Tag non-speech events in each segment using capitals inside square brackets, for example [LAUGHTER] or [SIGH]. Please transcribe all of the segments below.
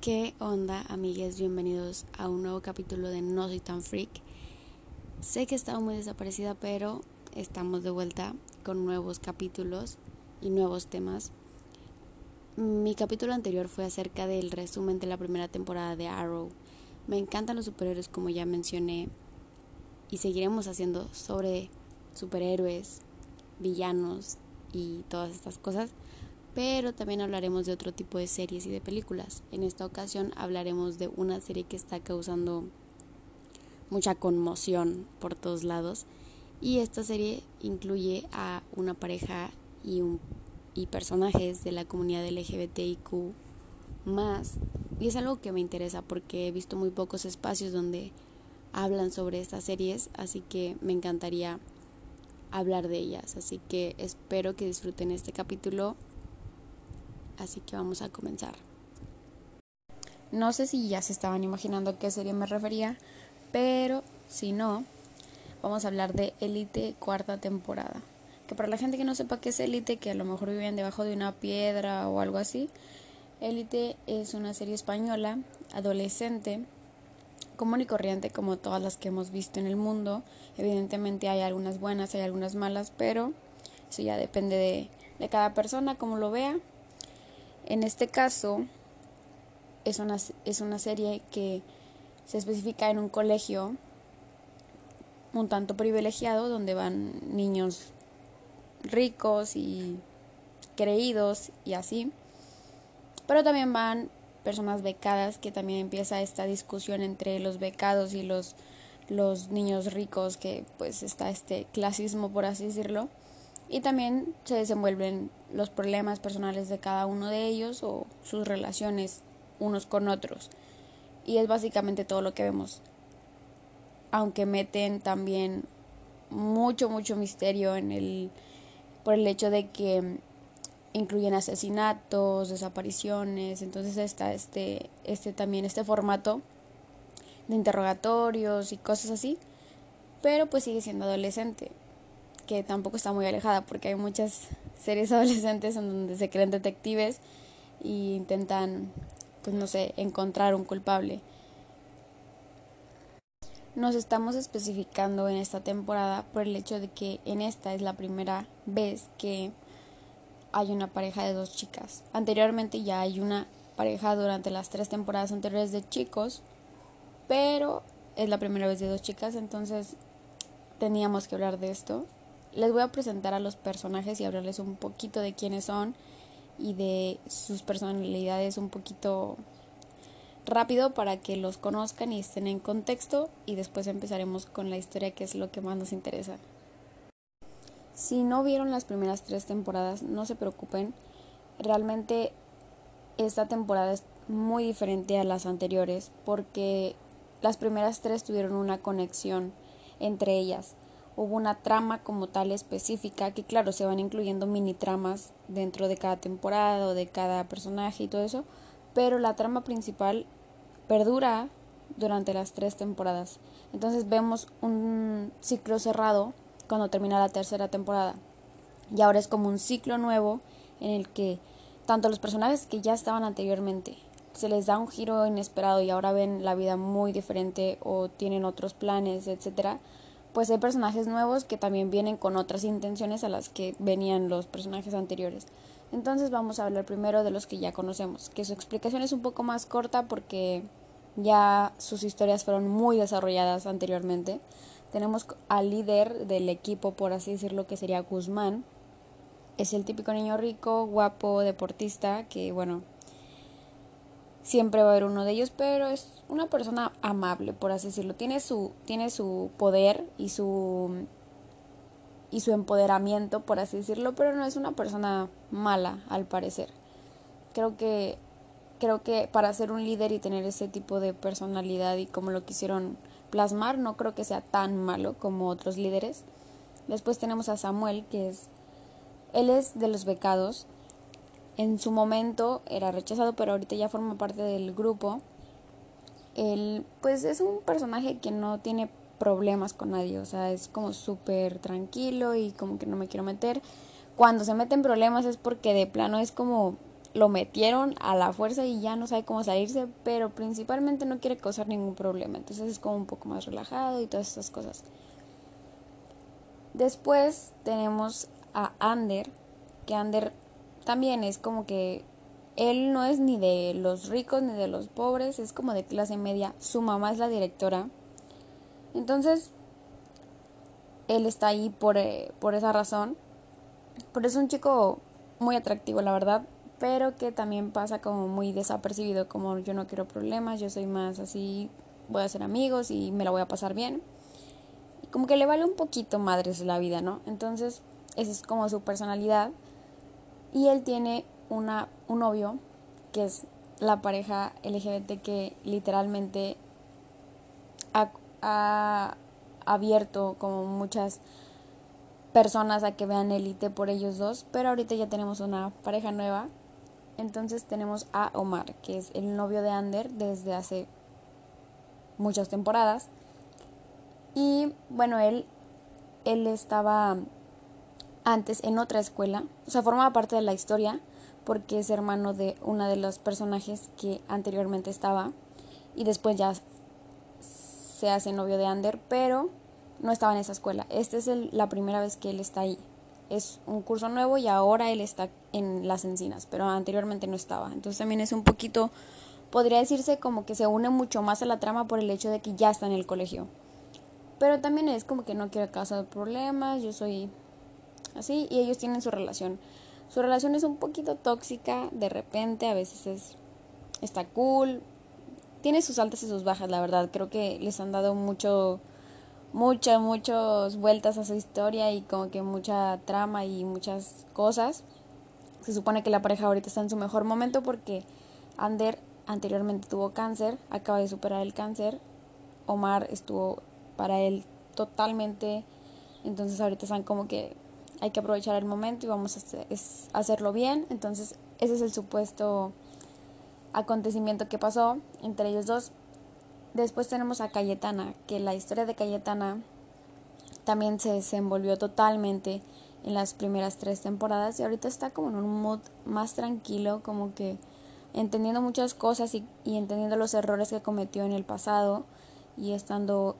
¿Qué onda, amigues? Bienvenidos a un nuevo capítulo de No Soy Tan Freak. Sé que he estado muy desaparecida, pero estamos de vuelta con nuevos capítulos y nuevos temas. Mi capítulo anterior fue acerca del resumen de la primera temporada de Arrow. Me encantan los superhéroes, como ya mencioné, y seguiremos haciendo sobre superhéroes, villanos y todas estas cosas pero también hablaremos de otro tipo de series y de películas. En esta ocasión hablaremos de una serie que está causando mucha conmoción por todos lados y esta serie incluye a una pareja y, un, y personajes de la comunidad LGBTIQ más y es algo que me interesa porque he visto muy pocos espacios donde hablan sobre estas series, así que me encantaría hablar de ellas. Así que espero que disfruten este capítulo así que vamos a comenzar. No sé si ya se estaban imaginando a qué serie me refería, pero si no, vamos a hablar de Elite cuarta temporada. Que para la gente que no sepa qué es Elite, que a lo mejor viven debajo de una piedra o algo así, Elite es una serie española, adolescente, común y corriente como todas las que hemos visto en el mundo. Evidentemente hay algunas buenas, hay algunas malas, pero eso ya depende de, de cada persona, como lo vea. En este caso, es una, es una serie que se especifica en un colegio un tanto privilegiado donde van niños ricos y creídos y así. Pero también van personas becadas que también empieza esta discusión entre los becados y los, los niños ricos que pues está este clasismo por así decirlo y también se desenvuelven los problemas personales de cada uno de ellos o sus relaciones unos con otros. Y es básicamente todo lo que vemos. Aunque meten también mucho, mucho misterio en el por el hecho de que incluyen asesinatos, desapariciones, entonces está este este también este formato de interrogatorios y cosas así, pero pues sigue siendo adolescente que tampoco está muy alejada porque hay muchas series [LAUGHS] adolescentes en donde se creen detectives e intentan, pues no sé, encontrar un culpable. Nos estamos especificando en esta temporada por el hecho de que en esta es la primera vez que hay una pareja de dos chicas. Anteriormente ya hay una pareja durante las tres temporadas anteriores de chicos, pero es la primera vez de dos chicas, entonces teníamos que hablar de esto les voy a presentar a los personajes y hablarles un poquito de quiénes son y de sus personalidades un poquito rápido para que los conozcan y estén en contexto y después empezaremos con la historia que es lo que más nos interesa. Si no vieron las primeras tres temporadas, no se preocupen. Realmente esta temporada es muy diferente a las anteriores porque las primeras tres tuvieron una conexión entre ellas hubo una trama como tal específica, que claro, se van incluyendo mini tramas dentro de cada temporada o de cada personaje y todo eso, pero la trama principal perdura durante las tres temporadas. Entonces vemos un ciclo cerrado cuando termina la tercera temporada. Y ahora es como un ciclo nuevo en el que tanto los personajes que ya estaban anteriormente se les da un giro inesperado y ahora ven la vida muy diferente o tienen otros planes, etcétera, pues hay personajes nuevos que también vienen con otras intenciones a las que venían los personajes anteriores. Entonces vamos a hablar primero de los que ya conocemos, que su explicación es un poco más corta porque ya sus historias fueron muy desarrolladas anteriormente. Tenemos al líder del equipo, por así decirlo, que sería Guzmán. Es el típico niño rico, guapo, deportista, que bueno, siempre va a haber uno de ellos, pero es una persona amable, por así decirlo. Tiene su, tiene su poder y su y su empoderamiento, por así decirlo, pero no es una persona mala, al parecer. Creo que creo que para ser un líder y tener ese tipo de personalidad y como lo quisieron plasmar, no creo que sea tan malo como otros líderes. Después tenemos a Samuel, que es él es de los becados, en su momento era rechazado, pero ahorita ya forma parte del grupo. Él, pues es un personaje que no tiene problemas con nadie, o sea, es como súper tranquilo y como que no me quiero meter. Cuando se mete en problemas es porque de plano es como lo metieron a la fuerza y ya no sabe cómo salirse, pero principalmente no quiere causar ningún problema, entonces es como un poco más relajado y todas esas cosas. Después tenemos a Ander, que Ander también es como que él no es ni de los ricos ni de los pobres, es como de clase media, su mamá es la directora. Entonces, él está ahí por, eh, por esa razón. Pero es un chico muy atractivo, la verdad, pero que también pasa como muy desapercibido, como yo no quiero problemas, yo soy más así, voy a ser amigos y me la voy a pasar bien. Como que le vale un poquito madres la vida, ¿no? Entonces, esa es como su personalidad. Y él tiene una, un novio que es la pareja LGBT que literalmente ha, ha abierto como muchas personas a que vean élite por ellos dos, pero ahorita ya tenemos una pareja nueva. Entonces tenemos a Omar, que es el novio de Ander desde hace muchas temporadas. Y bueno, él, él estaba antes en otra escuela, o sea, formaba parte de la historia porque es hermano de una de los personajes que anteriormente estaba y después ya se hace novio de Ander, pero no estaba en esa escuela. Esta es la primera vez que él está ahí. Es un curso nuevo y ahora él está en las encinas, pero anteriormente no estaba. Entonces también es un poquito, podría decirse como que se une mucho más a la trama por el hecho de que ya está en el colegio. Pero también es como que no quiere causar problemas, yo soy así y ellos tienen su relación. Su relación es un poquito tóxica, de repente a veces es está cool, tiene sus altas y sus bajas, la verdad. Creo que les han dado mucho muchas, muchas vueltas a su historia y como que mucha trama y muchas cosas. Se supone que la pareja ahorita está en su mejor momento porque Ander anteriormente tuvo cáncer, acaba de superar el cáncer. Omar estuvo para él totalmente. Entonces ahorita están como que hay que aprovechar el momento y vamos a hacerlo bien. Entonces ese es el supuesto acontecimiento que pasó entre ellos dos. Después tenemos a Cayetana, que la historia de Cayetana también se desenvolvió totalmente en las primeras tres temporadas y ahorita está como en un mood más tranquilo, como que entendiendo muchas cosas y, entendiendo los errores que cometió en el pasado y estando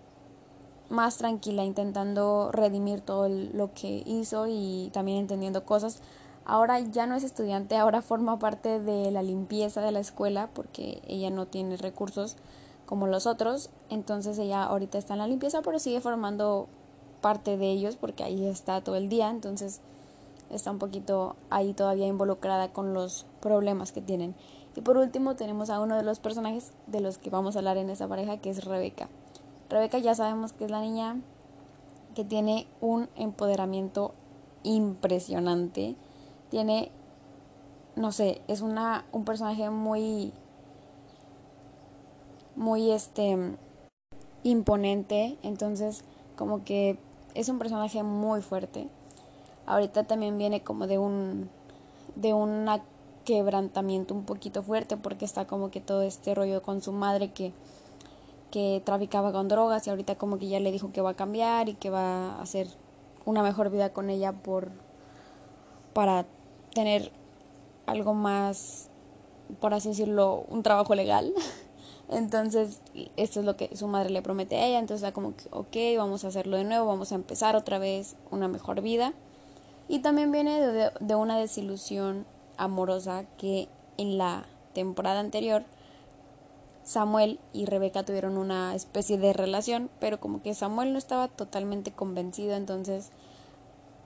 más tranquila, intentando redimir todo lo que hizo y también entendiendo cosas. Ahora ya no es estudiante, ahora forma parte de la limpieza de la escuela porque ella no tiene recursos como los otros. Entonces ella ahorita está en la limpieza, pero sigue formando parte de ellos porque ahí está todo el día. Entonces está un poquito ahí todavía involucrada con los problemas que tienen. Y por último tenemos a uno de los personajes de los que vamos a hablar en esa pareja, que es Rebeca. Rebeca ya sabemos que es la niña que tiene un empoderamiento impresionante. Tiene, no sé, es una, un personaje muy muy este imponente, entonces como que es un personaje muy fuerte. Ahorita también viene como de un de un quebrantamiento un poquito fuerte porque está como que todo este rollo con su madre que que traficaba con drogas y ahorita como que ya le dijo que va a cambiar y que va a hacer una mejor vida con ella por para tener algo más por así decirlo un trabajo legal [LAUGHS] Entonces, esto es lo que su madre le promete a ella. Entonces, está como que, ok, vamos a hacerlo de nuevo, vamos a empezar otra vez una mejor vida. Y también viene de, de una desilusión amorosa que en la temporada anterior Samuel y Rebeca tuvieron una especie de relación, pero como que Samuel no estaba totalmente convencido, entonces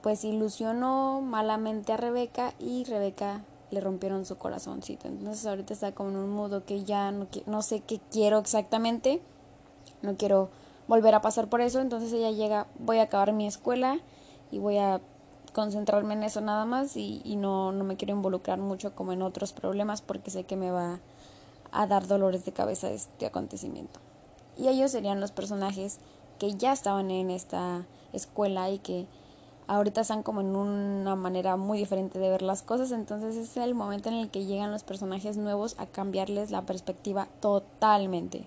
pues ilusionó malamente a Rebeca y Rebeca le rompieron su corazoncito. Entonces ahorita está como en un modo que ya no, no sé qué quiero exactamente, no quiero volver a pasar por eso, entonces ella llega, voy a acabar mi escuela y voy a concentrarme en eso nada más y, y no, no me quiero involucrar mucho como en otros problemas porque sé que me va a dar dolores de cabeza este acontecimiento. Y ellos serían los personajes que ya estaban en esta escuela y que ahorita están como en una manera muy diferente de ver las cosas, entonces es el momento en el que llegan los personajes nuevos a cambiarles la perspectiva totalmente.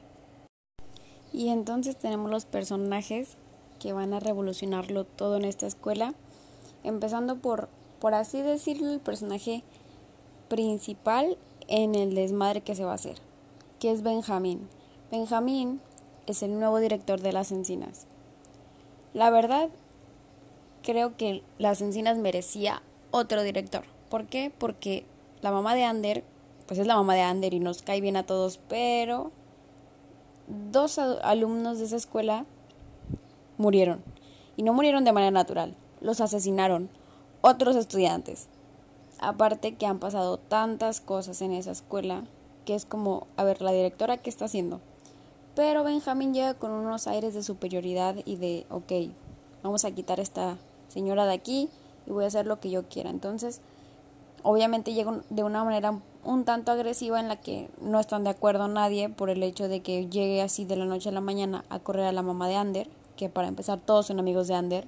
Y entonces tenemos los personajes que van a revolucionarlo todo en esta escuela, empezando por, por así decirlo, el personaje principal en el desmadre que se va a hacer, que es Benjamín. Benjamín es el nuevo director de las encinas. La verdad, creo que las encinas merecía otro director. ¿Por qué? Porque la mamá de Ander, pues es la mamá de Ander y nos cae bien a todos, pero dos alumnos de esa escuela murieron. Y no murieron de manera natural, los asesinaron otros estudiantes. Aparte que han pasado tantas cosas en esa escuela que es como, a ver, la directora, ¿qué está haciendo? Pero Benjamín llega con unos aires de superioridad y de, ok, vamos a quitar a esta señora de aquí y voy a hacer lo que yo quiera. Entonces, obviamente llega de una manera un tanto agresiva en la que no están de acuerdo nadie por el hecho de que llegue así de la noche a la mañana a correr a la mamá de Ander, que para empezar todos son amigos de Ander.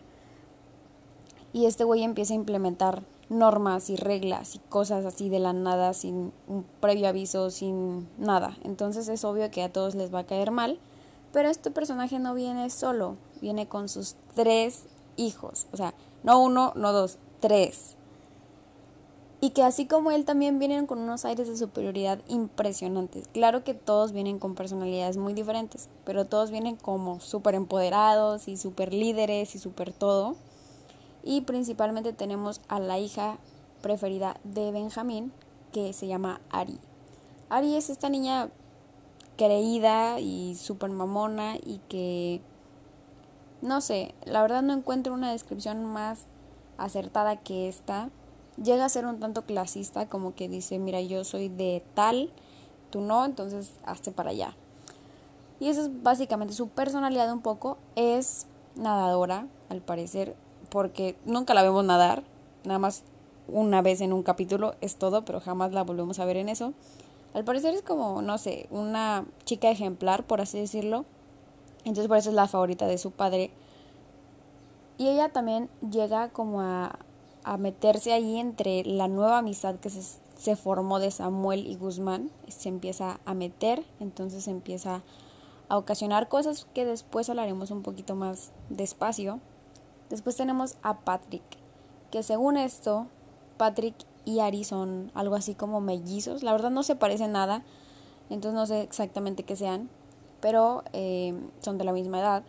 Y este güey empieza a implementar normas y reglas y cosas así de la nada, sin un previo aviso, sin nada. Entonces es obvio que a todos les va a caer mal, pero este personaje no viene solo, viene con sus tres hijos, o sea, no uno, no dos, tres. Y que así como él también vienen con unos aires de superioridad impresionantes. Claro que todos vienen con personalidades muy diferentes, pero todos vienen como súper empoderados y súper líderes y súper todo. Y principalmente tenemos a la hija preferida de Benjamín, que se llama Ari. Ari es esta niña creída y súper mamona y que, no sé, la verdad no encuentro una descripción más acertada que esta. Llega a ser un tanto clasista, como que dice, mira, yo soy de tal, tú no, entonces hazte para allá. Y eso es básicamente su personalidad un poco. Es nadadora, al parecer, porque nunca la vemos nadar, nada más una vez en un capítulo es todo, pero jamás la volvemos a ver en eso. Al parecer es como, no sé, una chica ejemplar, por así decirlo. Entonces por eso es la favorita de su padre. Y ella también llega como a, a meterse ahí entre la nueva amistad que se, se formó de Samuel y Guzmán. Se empieza a meter, entonces empieza a ocasionar cosas que después hablaremos un poquito más despacio. Después tenemos a Patrick, que según esto, Patrick y Ari son algo así como mellizos. La verdad no se parecen nada, entonces no sé exactamente qué sean, pero eh, son de la misma edad.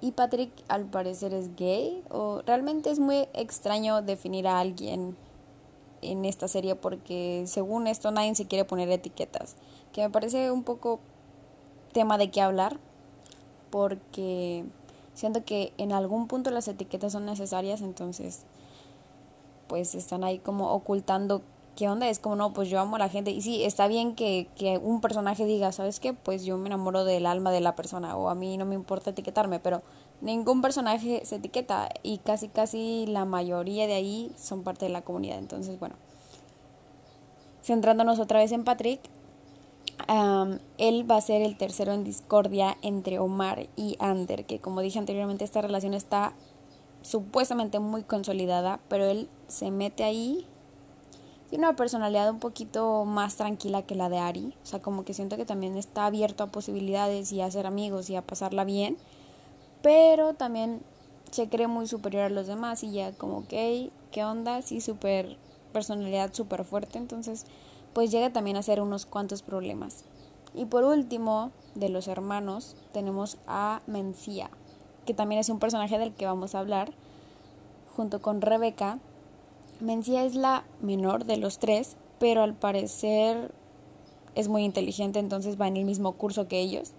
Y Patrick al parecer es gay, o realmente es muy extraño definir a alguien en esta serie porque según esto nadie se quiere poner etiquetas, que me parece un poco tema de qué hablar, porque Siento que en algún punto las etiquetas son necesarias, entonces pues están ahí como ocultando qué onda. Es como, no, pues yo amo a la gente. Y sí, está bien que, que un personaje diga, ¿sabes qué? Pues yo me enamoro del alma de la persona o a mí no me importa etiquetarme, pero ningún personaje se etiqueta y casi casi la mayoría de ahí son parte de la comunidad. Entonces, bueno, centrándonos otra vez en Patrick, él va a ser el tercero en discordia entre Omar y Ander, que como dije anteriormente, esta relación está supuestamente muy consolidada, pero él se mete ahí. Tiene una personalidad un poquito más tranquila que la de Ari, o sea, como que siento que también está abierto a posibilidades y a ser amigos y a pasarla bien, pero también se cree muy superior a los demás y ya como que, ¿qué onda? Sí, súper personalidad súper fuerte, entonces pues llega también a ser unos cuantos problemas. Y por último, de los hermanos, tenemos a Mencía, que también es un personaje del que vamos a hablar, junto con Rebeca. Mencía es la menor de los tres, pero al parecer es muy inteligente, entonces va en el mismo curso que ellos.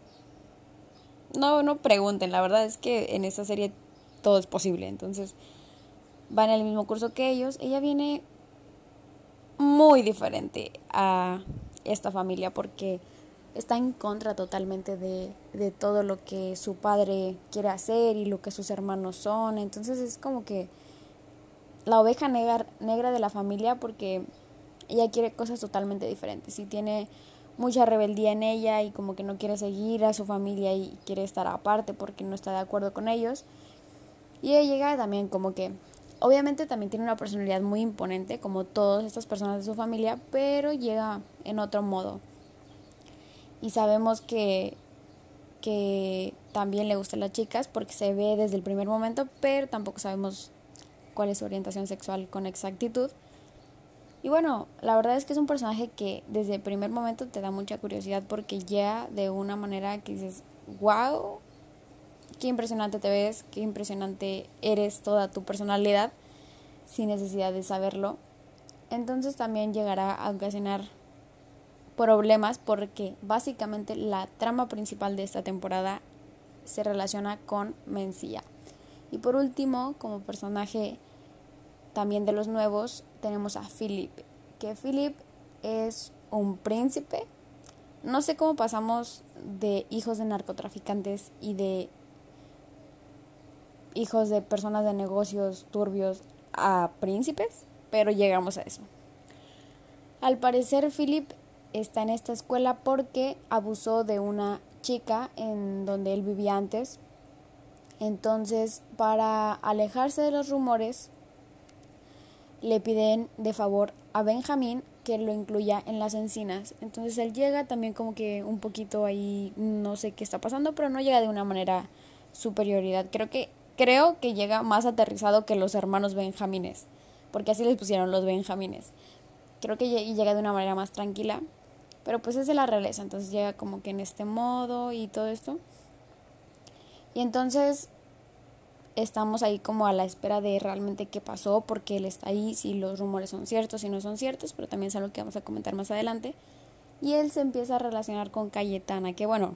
No, no pregunten, la verdad es que en esta serie todo es posible, entonces va en el mismo curso que ellos. Ella viene muy diferente a esta familia porque está en contra totalmente de, de, todo lo que su padre quiere hacer y lo que sus hermanos son. Entonces es como que la oveja negra, negra de la familia porque ella quiere cosas totalmente diferentes y tiene mucha rebeldía en ella y como que no quiere seguir a su familia y quiere estar aparte porque no está de acuerdo con ellos. Y ella llega también como que Obviamente también tiene una personalidad muy imponente, como todas estas personas de su familia, pero llega en otro modo. Y sabemos que, que también le gustan las chicas porque se ve desde el primer momento, pero tampoco sabemos cuál es su orientación sexual con exactitud. Y bueno, la verdad es que es un personaje que desde el primer momento te da mucha curiosidad porque llega de una manera que dices, wow, qué impresionante te ves, qué impresionante eres toda tu personalidad sin necesidad de saberlo. Entonces también llegará a ocasionar problemas porque básicamente la trama principal de esta temporada se relaciona con Mencía. Y por último, como personaje también de los nuevos, tenemos a Philip, que Philip es un príncipe. No sé cómo pasamos de hijos de narcotraficantes y de hijos de personas de negocios turbios a príncipes, pero llegamos a eso. Al parecer Philip está en esta escuela porque abusó de una chica en donde él vivía antes. Entonces, para alejarse de los rumores, le piden de favor a Benjamín que lo incluya en las encinas. Entonces él llega también como que un poquito ahí, no sé qué está pasando, pero no llega de una manera superioridad. Creo que creo que llega más aterrizado que los hermanos Benjamines, porque así les pusieron los Benjamines. Creo que llega de una manera más tranquila, pero pues es de la realeza, entonces llega como que en este modo y todo esto. Y entonces estamos ahí como a la espera de realmente qué pasó, porque él está ahí, si los rumores son ciertos, si no son ciertos, pero también es algo que vamos a comentar más adelante. Y él se empieza a relacionar con Cayetana, que bueno,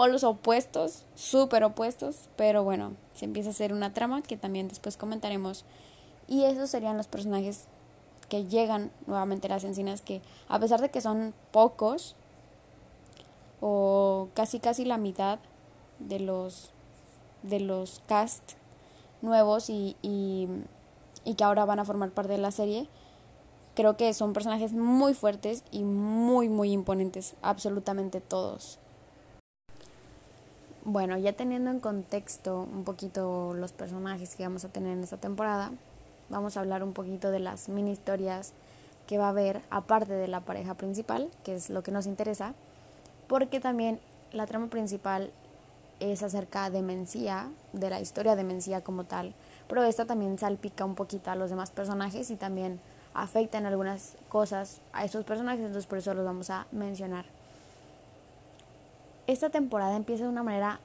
polos opuestos, súper opuestos, pero bueno, se empieza a hacer una trama que también después comentaremos. Y esos serían los personajes que llegan nuevamente a las encinas, que a pesar de que son pocos, o casi casi la mitad de los de los cast nuevos y, y, que ahora van a formar parte de la serie, creo que son personajes muy fuertes y muy, muy imponentes, absolutamente todos. Bueno, ya teniendo en contexto un poquito los personajes que vamos a tener en esta temporada, vamos a hablar un poquito de las mini historias que va a haber aparte de la pareja principal, que es lo que nos interesa, porque también la trama principal es acerca de Mencía, de la historia de Mencía como tal, pero esta también salpica un poquito a los demás personajes y también afecta en algunas cosas a estos personajes, entonces por eso los vamos a mencionar. Esta temporada empieza de una manera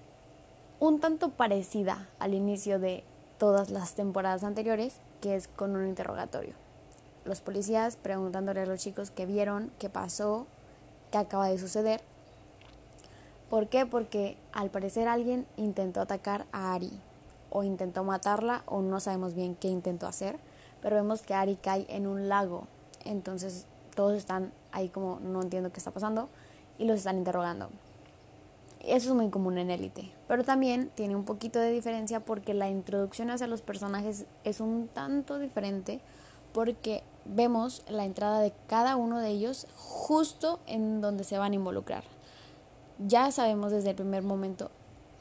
un tanto parecida al inicio de todas las temporadas anteriores, que es con un interrogatorio. Los policías preguntándole a los chicos qué vieron, qué pasó, qué acaba de suceder ¿Por qué? Porque al parecer alguien intentó atacar a Ari o intentó matarla o no sabemos bien qué intentó hacer, pero vemos que Ari cae en un lago. Entonces todos están ahí como no entiendo qué está pasando y los están interrogando. Eso es muy común en élite, pero también tiene un poquito de diferencia porque la introducción hacia los personajes es un tanto diferente porque vemos la entrada de cada uno de ellos justo en donde se van a involucrar ya sabemos desde el primer momento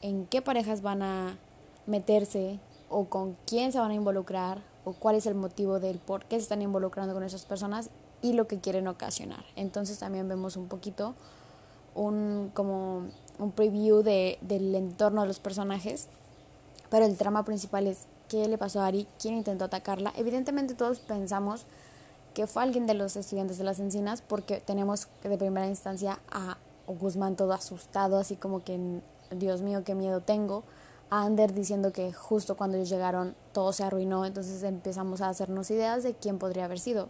en qué parejas van a meterse o con quién se van a involucrar o cuál es el motivo del por qué se están involucrando con esas personas y lo que quieren ocasionar. Entonces también vemos un poquito un como un preview de, del entorno de los personajes, pero el trama principal es qué le pasó a Ari, quién intentó atacarla. Evidentemente todos pensamos que fue alguien de los estudiantes de las encinas porque tenemos de primera instancia a Guzmán todo asustado, así como que, Dios mío, qué miedo tengo. A Ander diciendo que justo cuando ellos llegaron todo se arruinó, entonces empezamos a hacernos ideas de quién podría haber sido.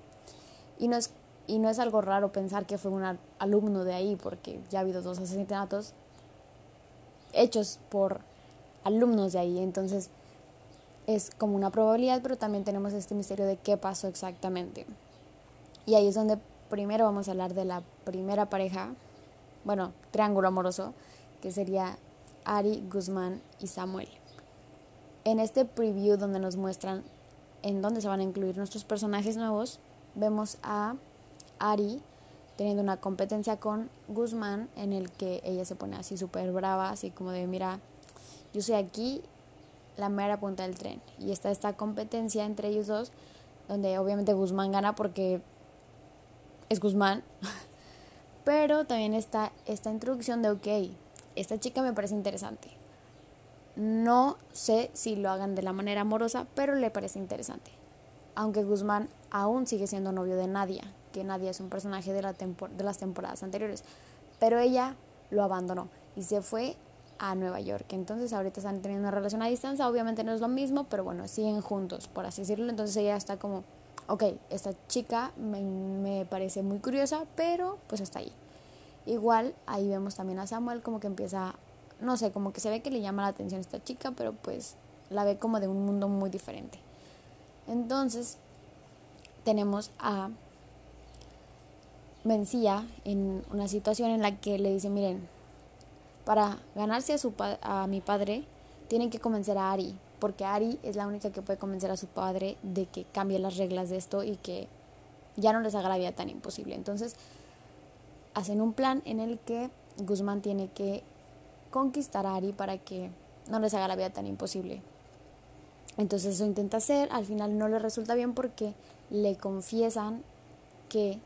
Y no es, y no es algo raro pensar que fue un alumno de ahí, porque ya ha habido dos asesinatos hechos por alumnos de ahí, entonces es como una probabilidad, pero también tenemos este misterio de qué pasó exactamente. Y ahí es donde primero vamos a hablar de la primera pareja bueno, triángulo amoroso, que sería Ari, Guzmán y Samuel. En este preview donde nos muestran en dónde se van a incluir nuestros personajes nuevos, vemos a Ari teniendo una competencia con Guzmán en el que ella se pone así súper brava, así como de, mira, yo soy aquí la mera punta del tren. Y está esta competencia entre ellos dos, donde obviamente Guzmán gana porque es Guzmán, [LAUGHS] Pero también está esta introducción de, ok, esta chica me parece interesante. No sé si lo hagan de la manera amorosa, pero le parece interesante. aunque Guzmán aún sigue siendo novio de Nadia, que Nadia es un personaje de, la de las temporadas anteriores, pero ella lo abandonó y se fue a Nueva York. Entonces ahorita están teniendo una relación a distancia, obviamente no es lo mismo, pero bueno, siguen juntos, por así decirlo. Entonces ella está como, ok, esta chica me, me parece muy curiosa, pero pues está ahí. Igual ahí vemos también a Samuel como que empieza, no sé, como que se ve que le llama la atención esta chica, pero pues la ve como de un mundo muy diferente. Entonces tenemos a Mencía en una situación en la que le dice, miren, para ganarse a, su a mi padre, tienen que convencer a Ari, porque Ari es la única que puede convencer a su padre de que cambie las reglas de esto y que ya no les haga la vida tan imposible. Entonces, hacen un plan en el que Guzmán tiene que conquistar a Ari para que no les haga la vida tan imposible. Entonces eso intenta hacer, al final no le resulta bien porque le confiesan que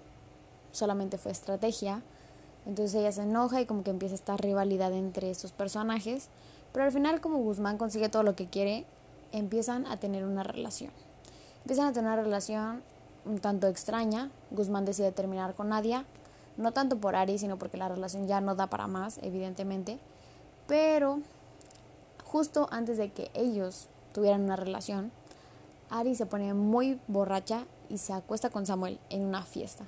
solamente fue estrategia. Entonces ella se enoja y como que empieza esta rivalidad entre estos personajes. Pero al final como Guzmán consigue todo lo que quiere, empiezan a tener una relación. Empiezan a tener una relación un tanto extraña. Guzmán decide terminar con Nadia. No tanto por Ari, sino porque la relación ya no da para más, evidentemente. Pero justo antes de que ellos tuvieran una relación, Ari se pone muy borracha y se acuesta con Samuel en una fiesta.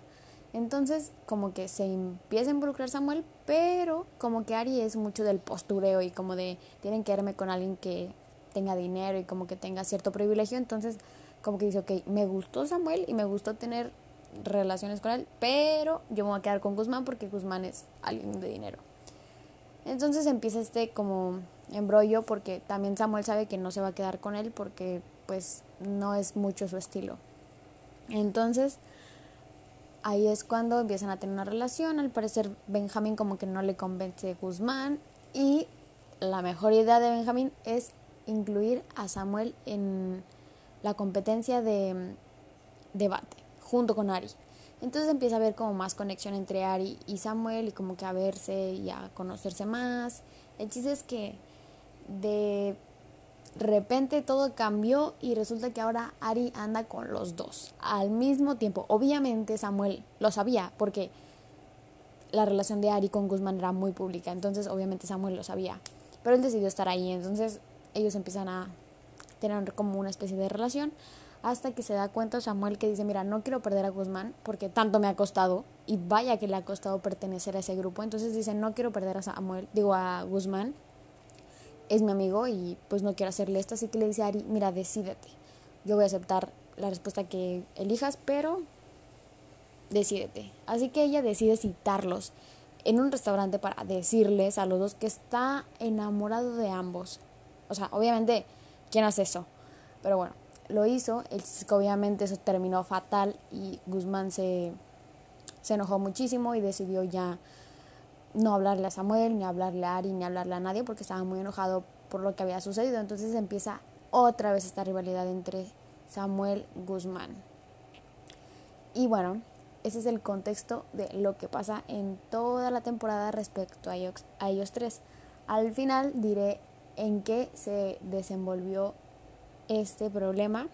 Entonces, como que se empieza a involucrar Samuel, pero como que Ari es mucho del postureo y como de tienen que irme con alguien que tenga dinero y como que tenga cierto privilegio. Entonces, como que dice, ok, me gustó Samuel y me gustó tener relaciones con él, pero yo me voy a quedar con Guzmán porque Guzmán es alguien de dinero. Entonces empieza este como embrollo porque también Samuel sabe que no se va a quedar con él porque pues no es mucho su estilo. Entonces ahí es cuando empiezan a tener una relación. Al parecer Benjamín como que no le convence a Guzmán y la mejor idea de Benjamín es incluir a Samuel en la competencia de debate junto con Ari. Entonces empieza a haber como más conexión entre Ari y Samuel y como que a verse y a conocerse más. El chiste es que de repente todo cambió y resulta que ahora Ari anda con los dos al mismo tiempo. Obviamente Samuel lo sabía porque la relación de Ari con Guzmán era muy pública, entonces obviamente Samuel lo sabía, pero él decidió estar ahí, entonces ellos empiezan a tener como una especie de relación hasta que se da cuenta Samuel que dice, mira, no quiero perder a Guzmán porque tanto me ha costado y vaya que le ha costado pertenecer a ese grupo. Entonces dice, no quiero perder a Samuel, digo a Guzmán, es mi amigo y pues no quiero hacerle esto. Así que le dice a Ari, mira, decídete. Yo voy a aceptar la respuesta que elijas, pero decídete. Así que ella decide citarlos en un restaurante para decirles a los dos que está enamorado de ambos. O sea, obviamente, ¿quién hace eso? Pero bueno, lo hizo, el obviamente eso terminó fatal y Guzmán se, se enojó muchísimo y decidió ya no hablarle a Samuel, ni hablarle a Ari, ni hablarle a nadie porque estaba muy enojado por lo que había sucedido. Entonces empieza otra vez esta rivalidad entre Samuel Guzmán. Y bueno, ese es el contexto de lo que pasa en toda la temporada respecto a ellos, a ellos tres. Al final diré en qué se desenvolvió este problema,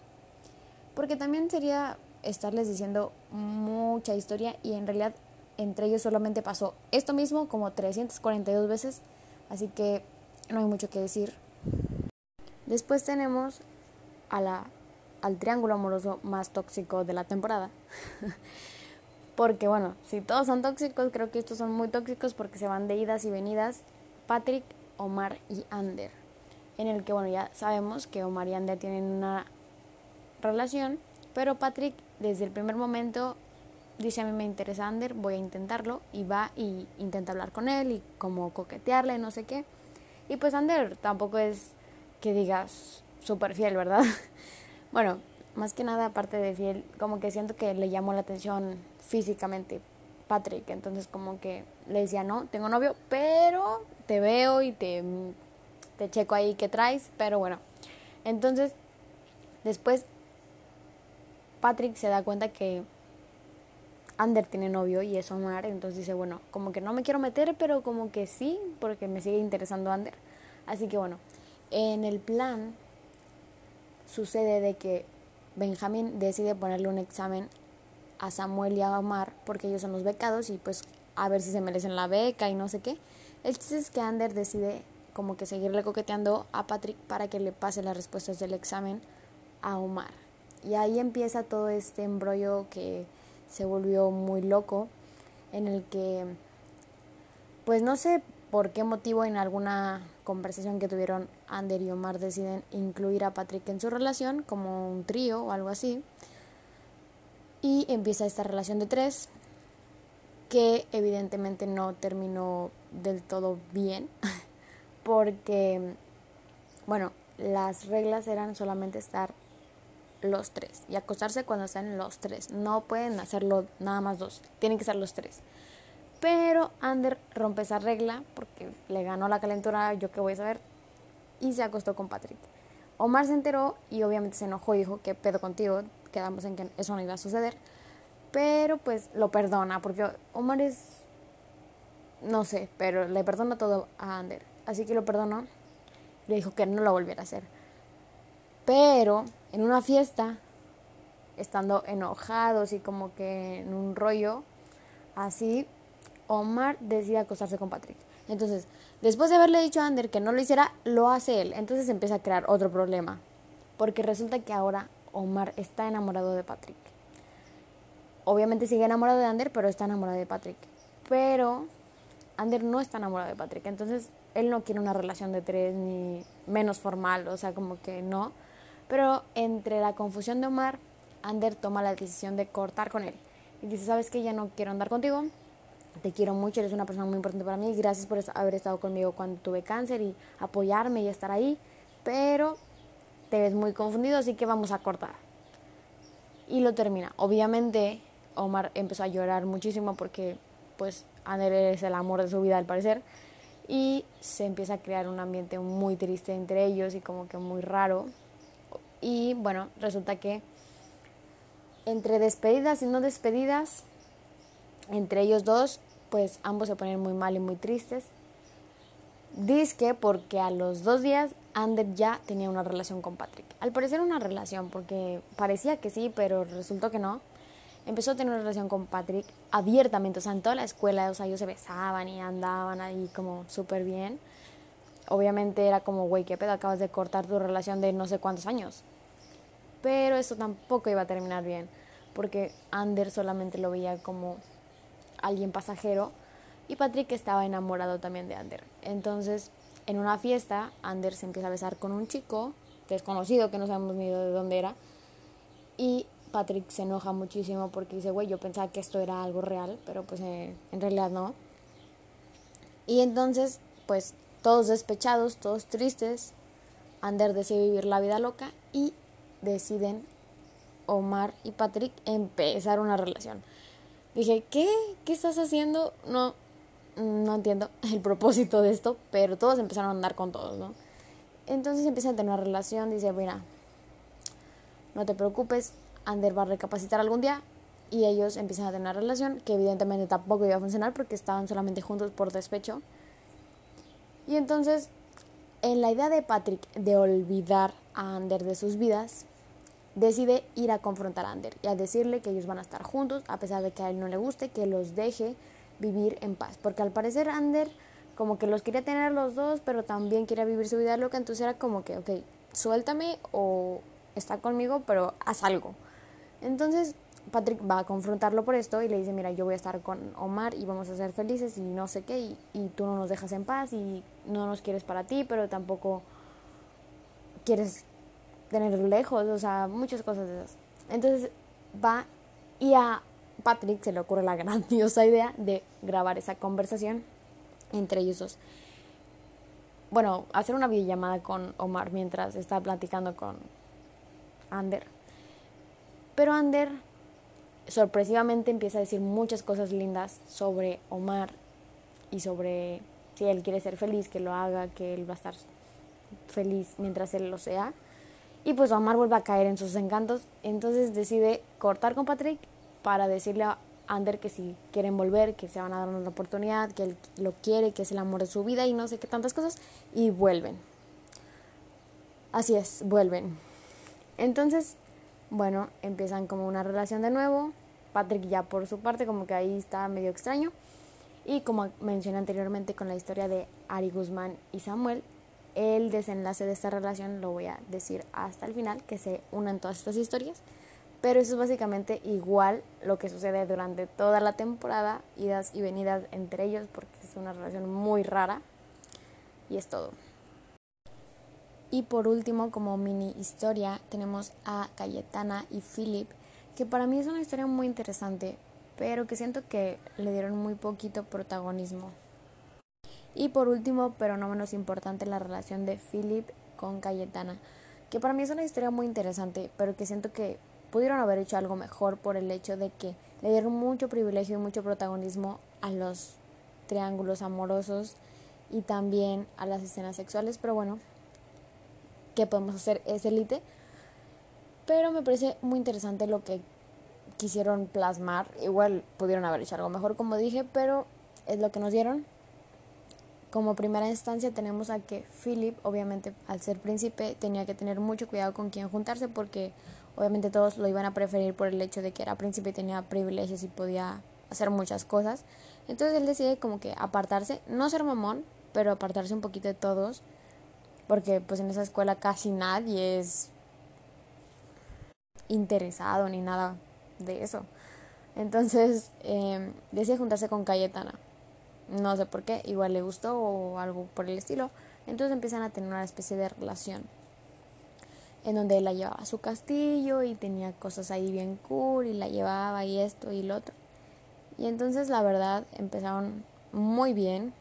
porque también sería estarles diciendo mucha historia y en realidad entre ellos solamente pasó esto mismo como 342 veces, así que no hay mucho que decir. Después tenemos a la, al triángulo amoroso más tóxico de la temporada. [LAUGHS] porque bueno, si todos son tóxicos, creo que estos son muy tóxicos porque se van de idas y venidas. Patrick, Omar y Ander en el que, bueno, ya sabemos que Omar y Ander tienen una relación, pero Patrick desde el primer momento dice a mí me interesa Ander, voy a intentarlo y va y intenta hablar con él y como coquetearle, no sé qué. Y pues Ander tampoco es que digas súper fiel, ¿verdad? [LAUGHS] bueno, más que nada aparte de fiel, como que siento que le llamó la atención físicamente Patrick, entonces como que le decía, no, tengo novio, pero te veo y te te checo ahí qué traes, pero bueno. Entonces, después Patrick se da cuenta que Ander tiene novio y es Omar, entonces dice, bueno, como que no me quiero meter, pero como que sí, porque me sigue interesando Ander. Así que bueno, en el plan sucede de que Benjamín decide ponerle un examen a Samuel y a Omar porque ellos son los becados y pues a ver si se merecen la beca y no sé qué. El chiste es que Ander decide como que seguirle coqueteando a Patrick para que le pase las respuestas del examen a Omar. Y ahí empieza todo este embrollo que se volvió muy loco, en el que, pues no sé por qué motivo en alguna conversación que tuvieron Ander y Omar deciden incluir a Patrick en su relación como un trío o algo así. Y empieza esta relación de tres que evidentemente no terminó del todo bien [LAUGHS] porque, bueno, las reglas eran solamente estar los tres y acostarse cuando están los tres. No pueden hacerlo nada más dos, tienen que ser los tres. Pero Ander rompe esa regla porque le ganó la calentura, yo qué voy a saber, y se acostó con Patrick. Omar se enteró y obviamente se enojó y dijo, ¿qué pedo contigo? Quedamos en que eso no iba a suceder. Pero pues lo perdona porque Omar es, no sé, pero le perdona todo a Ander. Así que lo perdonó. Le dijo que no lo volviera a hacer. Pero en una fiesta, estando enojados y como que en un rollo así, Omar decide acostarse con Patrick. Entonces, después de haberle dicho a Ander que no lo hiciera, lo hace él. Entonces empieza a crear otro problema. Porque resulta que ahora Omar está enamorado de Patrick. Obviamente sigue enamorado de Ander, pero está enamorado de Patrick. Pero Ander no está enamorado de Patrick. Entonces, él no quiere una relación de tres ni menos formal. O sea, como que no. Pero entre la confusión de Omar, Ander toma la decisión de cortar con él. Y dice, ¿sabes qué? Ya no quiero andar contigo. Te quiero mucho, eres una persona muy importante para mí. Gracias por haber estado conmigo cuando tuve cáncer y apoyarme y estar ahí. Pero te ves muy confundido, así que vamos a cortar. Y lo termina. Obviamente Omar empezó a llorar muchísimo porque pues Ander es el amor de su vida al parecer. Y se empieza a crear un ambiente muy triste entre ellos y como que muy raro. Y bueno, resulta que entre despedidas y no despedidas, entre ellos dos, pues ambos se ponen muy mal y muy tristes. Dice porque a los dos días Ander ya tenía una relación con Patrick. Al parecer una relación, porque parecía que sí, pero resultó que no. Empezó a tener una relación con Patrick abiertamente, o sea, en toda la escuela, o sea, ellos se besaban y andaban ahí como súper bien obviamente era como, güey, qué pedo, acabas de cortar tu relación de no sé cuántos años. Pero eso tampoco iba a terminar bien, porque Ander solamente lo veía como alguien pasajero y Patrick estaba enamorado también de Ander. Entonces, en una fiesta, Ander se empieza a besar con un chico que es conocido, que no sabemos ni de dónde era, y Patrick se enoja muchísimo porque dice, güey, yo pensaba que esto era algo real, pero pues eh, en realidad no. Y entonces, pues todos despechados, todos tristes, Ander decide vivir la vida loca y deciden Omar y Patrick empezar una relación. Dije, ¿qué? ¿Qué estás haciendo? No, no entiendo [LAUGHS] el propósito de esto, pero todos empezaron a andar con todos, ¿no? Entonces empiezan a tener una relación, dice, mira, no te preocupes, Ander va a recapacitar algún día y ellos empiezan a tener una relación que evidentemente tampoco iba a funcionar porque estaban solamente juntos por despecho. Y entonces, en la idea de Patrick de olvidar a Ander de sus vidas, decide ir a confrontar a Ander y a decirle que ellos van a estar juntos, a pesar de que a él no le guste, que los deje vivir en paz. Porque al parecer Ander como que los quería tener los dos, pero también quería vivir su vida loca, entonces era como que, ok, suéltame o está conmigo, pero haz algo. Entonces Patrick va a confrontarlo por esto y le dice, mira, yo voy a estar con Omar y vamos a ser felices y no sé qué, y, y, tú no nos dejas en paz y no nos quieres para ti, pero tampoco quieres tenerlo lejos, o sea, muchas cosas de esas. Entonces va y a Patrick se le ocurre la [LAUGHS] grandiosa idea de grabar esa conversación entre ellos dos. Bueno, hacer una videollamada con Omar mientras está platicando con Ander. Pero Ander sorpresivamente empieza a decir muchas cosas lindas sobre Omar y sobre si él quiere ser feliz, que lo haga, que él va a estar feliz mientras él lo sea. Y pues Omar vuelve a caer en sus encantos, entonces decide cortar con Patrick para decirle a Ander que si quieren volver, que se van a dar una oportunidad, que él lo quiere, que es el amor de su vida y no sé qué tantas cosas, y vuelven. Así es, vuelven. Entonces, bueno, empiezan como una relación de nuevo. Patrick ya por su parte como que ahí está medio extraño. Y como mencioné anteriormente con la historia de Ari Guzmán y Samuel, el desenlace de esta relación lo voy a decir hasta el final, que se unan todas estas historias. Pero eso es básicamente igual lo que sucede durante toda la temporada, idas y venidas entre ellos, porque es una relación muy rara. Y es todo. Y por último, como mini historia, tenemos a Cayetana y Philip, que para mí es una historia muy interesante, pero que siento que le dieron muy poquito protagonismo. Y por último, pero no menos importante, la relación de Philip con Cayetana, que para mí es una historia muy interesante, pero que siento que pudieron haber hecho algo mejor por el hecho de que le dieron mucho privilegio y mucho protagonismo a los triángulos amorosos y también a las escenas sexuales, pero bueno, ¿qué podemos hacer? Es élite. Pero me parece muy interesante lo que quisieron plasmar. Igual pudieron haber hecho algo mejor, como dije, pero es lo que nos dieron. Como primera instancia tenemos a que Philip, obviamente al ser príncipe, tenía que tener mucho cuidado con quién juntarse porque obviamente todos lo iban a preferir por el hecho de que era príncipe y tenía privilegios y podía hacer muchas cosas. Entonces él decide como que apartarse, no ser mamón, pero apartarse un poquito de todos, porque pues en esa escuela casi nadie es interesado ni nada de eso. Entonces eh, decide juntarse con Cayetana. No sé por qué, igual le gustó o algo por el estilo. Entonces empiezan a tener una especie de relación en donde él la llevaba a su castillo y tenía cosas ahí bien cool y la llevaba y esto y lo otro. Y entonces la verdad empezaron muy bien.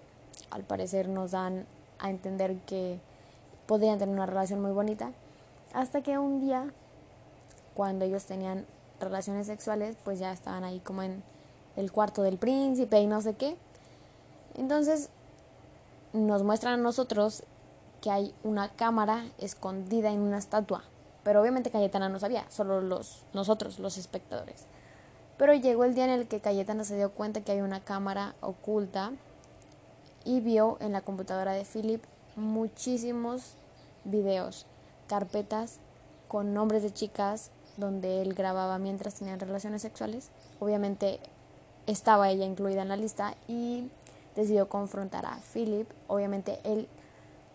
Al parecer nos dan a entender que podían tener una relación muy bonita. Hasta que un día, cuando ellos tenían relaciones sexuales, pues ya estaban ahí como en el cuarto del príncipe y no sé qué. Entonces nos muestran a nosotros que hay una cámara escondida en una estatua. Pero obviamente Cayetana no sabía, solo los, nosotros, los espectadores. Pero llegó el día en el que Cayetana se dio cuenta que hay una cámara oculta y vio en la computadora de Philip muchísimos videos, carpetas con nombres de chicas donde él grababa mientras tenían relaciones sexuales. Obviamente estaba ella incluida en la lista y decidió confrontar a Philip. Obviamente él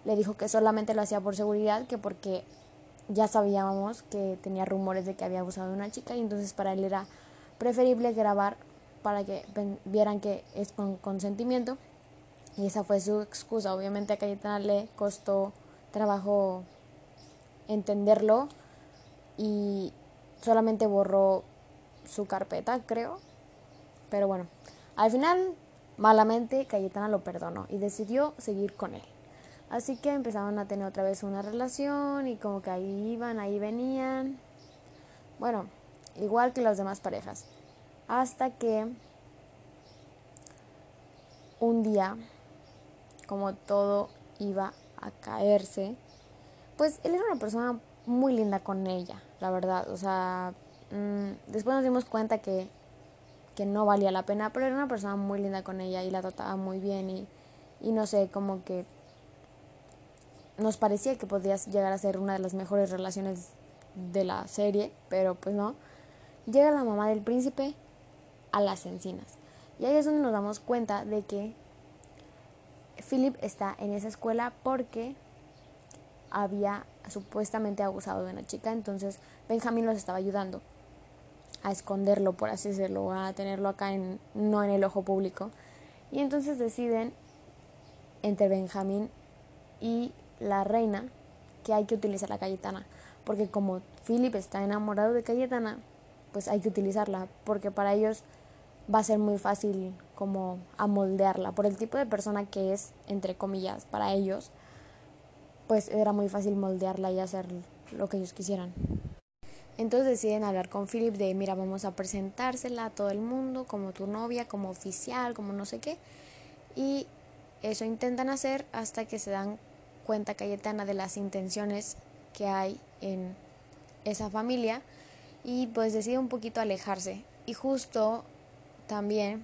le dijo que solamente lo hacía por seguridad, que porque ya sabíamos que tenía rumores de que había abusado de una chica y entonces para él era preferible grabar para que vieran que es con consentimiento y esa fue su excusa. Obviamente a Cayetana le costó trabajo entenderlo y solamente borró su carpeta, creo. Pero bueno, al final malamente Cayetana lo perdonó y decidió seguir con él. Así que empezaron a tener otra vez una relación y como que ahí iban, ahí venían. Bueno, igual que las demás parejas. Hasta que un día, como todo iba a caerse, pues él era una persona muy linda con ella, la verdad. O sea, mm, después nos dimos cuenta que, que no valía la pena, pero era una persona muy linda con ella y la trataba muy bien y, y no sé, como que nos parecía que podía llegar a ser una de las mejores relaciones de la serie, pero pues no. Llega la mamá del príncipe a las encinas. Y ahí es donde nos damos cuenta de que Philip está en esa escuela porque había supuestamente abusado de una chica, entonces Benjamín los estaba ayudando a esconderlo, por así decirlo, a tenerlo acá en, no en el ojo público. Y entonces deciden entre Benjamín y la reina que hay que utilizar la Cayetana, porque como Philip está enamorado de Cayetana, pues hay que utilizarla, porque para ellos va a ser muy fácil como amoldearla, por el tipo de persona que es, entre comillas, para ellos, pues era muy fácil moldearla y hacer lo que ellos quisieran. Entonces deciden hablar con Philip de, mira, vamos a presentársela a todo el mundo como tu novia, como oficial, como no sé qué. Y eso intentan hacer hasta que se dan cuenta Cayetana de las intenciones que hay en esa familia y pues decide un poquito alejarse. Y justo también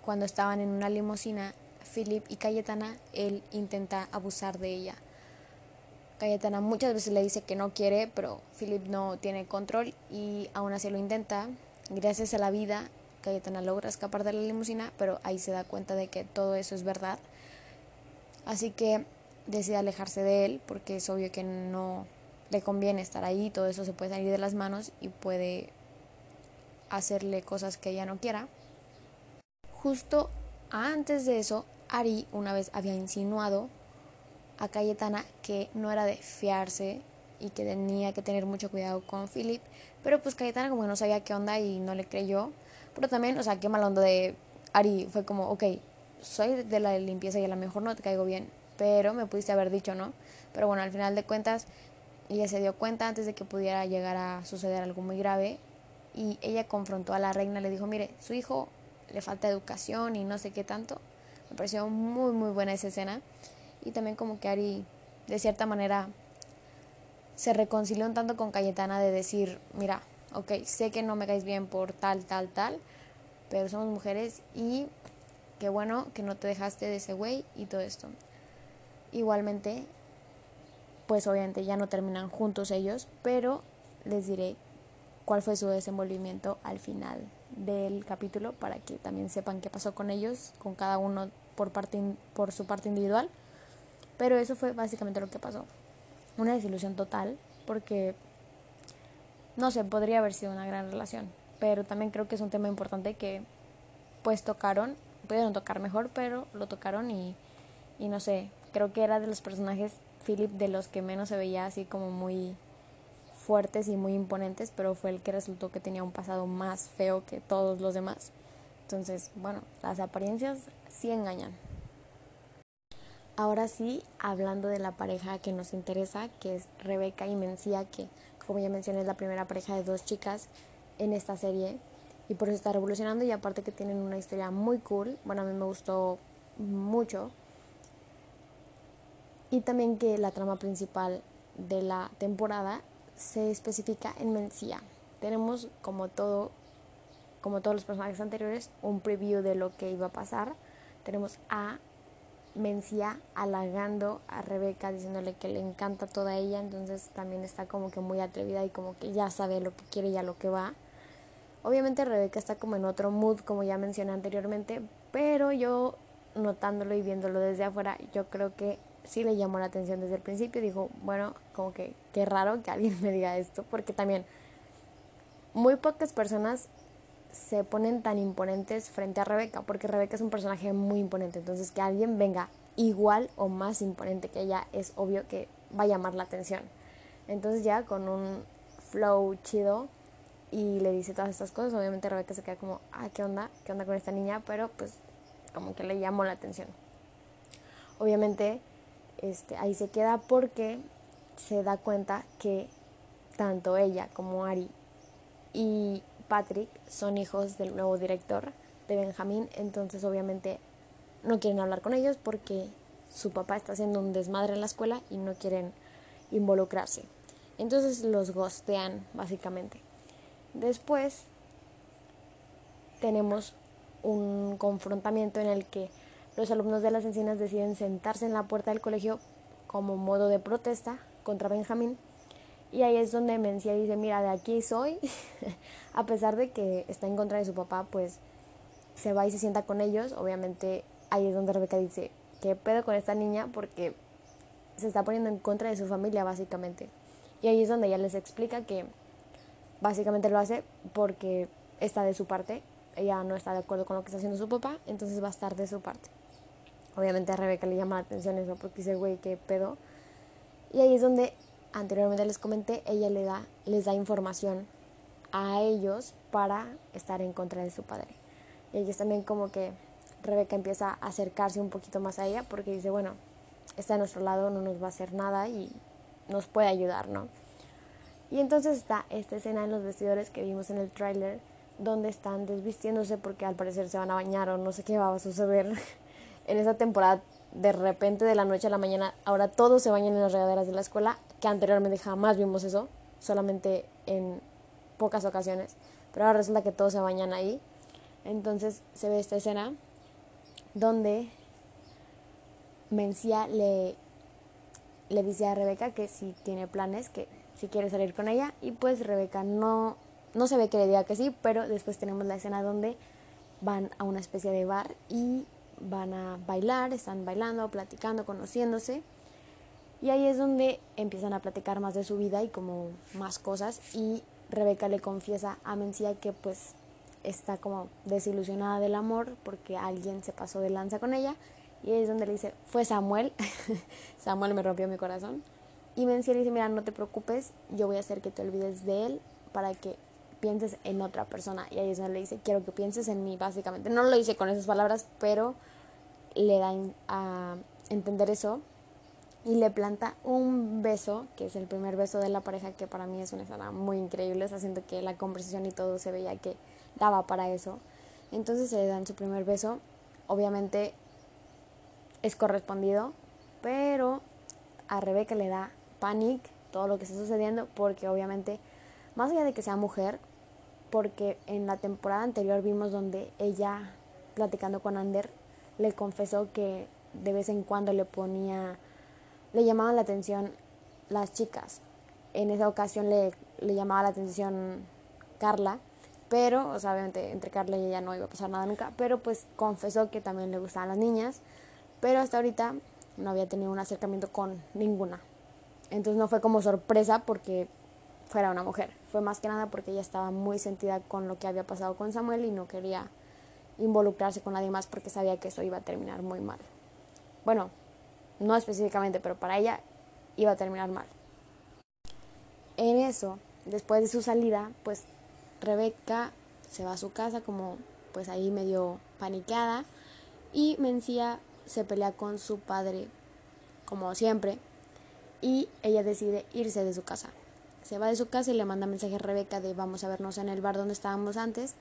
cuando estaban en una limusina, Philip y Cayetana, él intenta abusar de ella. Cayetana muchas veces le dice que no quiere, pero Philip no tiene control y aún así lo intenta. Gracias a la vida, Cayetana logra escapar de la limusina, pero ahí se da cuenta de que todo eso es verdad. Así que decide alejarse de él porque es obvio que no le conviene estar ahí, todo eso se puede salir de las manos y puede hacerle cosas que ella no quiera. Justo antes de eso, Ari una vez había insinuado a Cayetana que no era de fiarse y que tenía que tener mucho cuidado con Philip, pero pues Cayetana como no sabía qué onda y no le creyó, pero también, o sea, qué mal onda de Ari, fue como, ok, soy de la limpieza y a lo mejor no te caigo bien, pero me pudiste haber dicho, ¿no? Pero bueno, al final de cuentas, ella se dio cuenta antes de que pudiera llegar a suceder algo muy grave y ella confrontó a la reina, le dijo, mire, su hijo le falta educación y no sé qué tanto. Me pareció muy, muy buena esa escena. Y también como que Ari, de cierta manera, se reconcilió un tanto con Cayetana de decir, mira, ok, sé que no me caes bien por tal, tal, tal, pero somos mujeres y qué bueno que no te dejaste de ese güey y todo esto. Igualmente, pues obviamente ya no terminan juntos ellos, pero les diré cuál fue su desenvolvimiento al final del capítulo para que también sepan qué pasó con ellos, con cada uno por, parte, por su parte individual. Pero eso fue básicamente lo que pasó. Una desilusión total porque, no sé, podría haber sido una gran relación. Pero también creo que es un tema importante que pues tocaron, pudieron tocar mejor, pero lo tocaron y, y no sé, creo que era de los personajes Philip de los que menos se veía así como muy fuertes y muy imponentes, pero fue el que resultó que tenía un pasado más feo que todos los demás. Entonces, bueno, las apariencias sí engañan. Ahora sí, hablando de la pareja que nos interesa, que es Rebeca y Mencía, que como ya mencioné es la primera pareja de dos chicas en esta serie y por eso está revolucionando y aparte que tienen una historia muy cool, bueno a mí me gustó mucho y también que la trama principal de la temporada se especifica en Mencía. Tenemos como todo, como todos los personajes anteriores, un preview de lo que iba a pasar. Tenemos a Mencía halagando a Rebeca, diciéndole que le encanta toda ella, entonces también está como que muy atrevida y como que ya sabe lo que quiere y a lo que va. Obviamente Rebeca está como en otro mood, como ya mencioné anteriormente, pero yo notándolo y viéndolo desde afuera, yo creo que sí le llamó la atención desde el principio. Dijo, bueno, como que qué raro que alguien me diga esto, porque también muy pocas personas se ponen tan imponentes frente a Rebeca, porque Rebeca es un personaje muy imponente. Entonces, que alguien venga igual o más imponente que ella es obvio que va a llamar la atención. Entonces, ya con un flow chido y le dice todas estas cosas, obviamente Rebeca se queda como, ah, ¿qué onda? ¿Qué onda con esta niña? Pero pues como que le llamó la atención. Obviamente este, ahí se queda porque se da cuenta que tanto ella como Ari y Patrick son hijos del nuevo director de Benjamín, entonces obviamente no quieren hablar con ellos porque su papá está haciendo un desmadre en la escuela y no quieren involucrarse. Entonces los gostean básicamente. Después tenemos un confrontamiento en el que los alumnos de las encinas deciden sentarse en la puerta del colegio como modo de protesta contra Benjamín. Y ahí es donde Mencía dice, mira, de aquí soy. [LAUGHS] a pesar de que está en contra de su papá, pues se va y se sienta con ellos. Obviamente ahí es donde Rebeca dice, ¿qué pedo con esta niña? Porque se está poniendo en contra de su familia, básicamente. Y ahí es donde ella les explica que básicamente lo hace porque está de su parte. Ella no está de acuerdo con lo que está haciendo su papá, entonces va a estar de su parte. Obviamente a Rebeca le llama la atención eso porque dice, güey, qué pedo. Y ahí es donde anteriormente les comenté, ella le da, les da información a ellos para estar en contra de su padre. Y ellos también como que Rebeca empieza a acercarse un poquito más a ella porque dice, bueno, está a nuestro lado, no nos va a hacer nada y nos puede ayudar, ¿no? Y entonces está esta escena en los vestidores que vimos en el tráiler donde están desvistiéndose porque al parecer se van a bañar o no sé qué va a suceder. [LAUGHS] en esa temporada, de repente, de la noche a la mañana, ahora todos se bañan en las regaderas de la escuela, que anteriormente jamás vimos eso, solamente en pocas ocasiones, pero ahora resulta que todos se bañan ahí. Entonces se ve esta escena donde Mencía le le dice a Rebeca que si tiene planes, que si quiere salir con ella. Y pues Rebeca no, no se ve que le diga que sí, pero después tenemos la escena donde van a una especie de bar y van a bailar, están bailando, platicando, conociéndose. Y ahí es donde empiezan a platicar más de su vida y como más cosas. Y Rebeca le confiesa a Mencía que pues está como desilusionada del amor porque alguien se pasó de lanza con ella. Y ahí es donde le dice, fue Samuel. [LAUGHS] Samuel me rompió mi corazón. Y Mencía le dice, mira, no te preocupes, yo voy a hacer que te olvides de él para que pienses en otra persona. Y ahí es donde le dice, quiero que pienses en mí, básicamente. No lo dice con esas palabras, pero le da a entender eso. Y le planta un beso, que es el primer beso de la pareja, que para mí es una escena muy increíble. Haciendo que la conversación y todo se veía que daba para eso. Entonces se le dan su primer beso. Obviamente es correspondido, pero a Rebeca le da panic todo lo que está sucediendo porque obviamente más allá de que sea mujer porque en la temporada anterior vimos donde ella, platicando con Ander, le confesó que de vez en cuando le ponía, le llamaban la atención las chicas. En esa ocasión le, le llamaba la atención Carla, pero, o sea, obviamente entre Carla y ella no iba a pasar nada nunca, pero pues confesó que también le gustaban las niñas, pero hasta ahorita no había tenido un acercamiento con ninguna. Entonces no fue como sorpresa porque fuera una mujer. Fue más que nada porque ella estaba muy sentida con lo que había pasado con Samuel y no quería involucrarse con nadie más porque sabía que eso iba a terminar muy mal. Bueno, no específicamente, pero para ella iba a terminar mal. En eso, después de su salida, pues Rebeca se va a su casa como pues ahí medio paniqueada y Mencía se pelea con su padre como siempre y ella decide irse de su casa se va de su casa y le manda mensaje a Rebeca de vamos a vernos en el bar donde estábamos antes.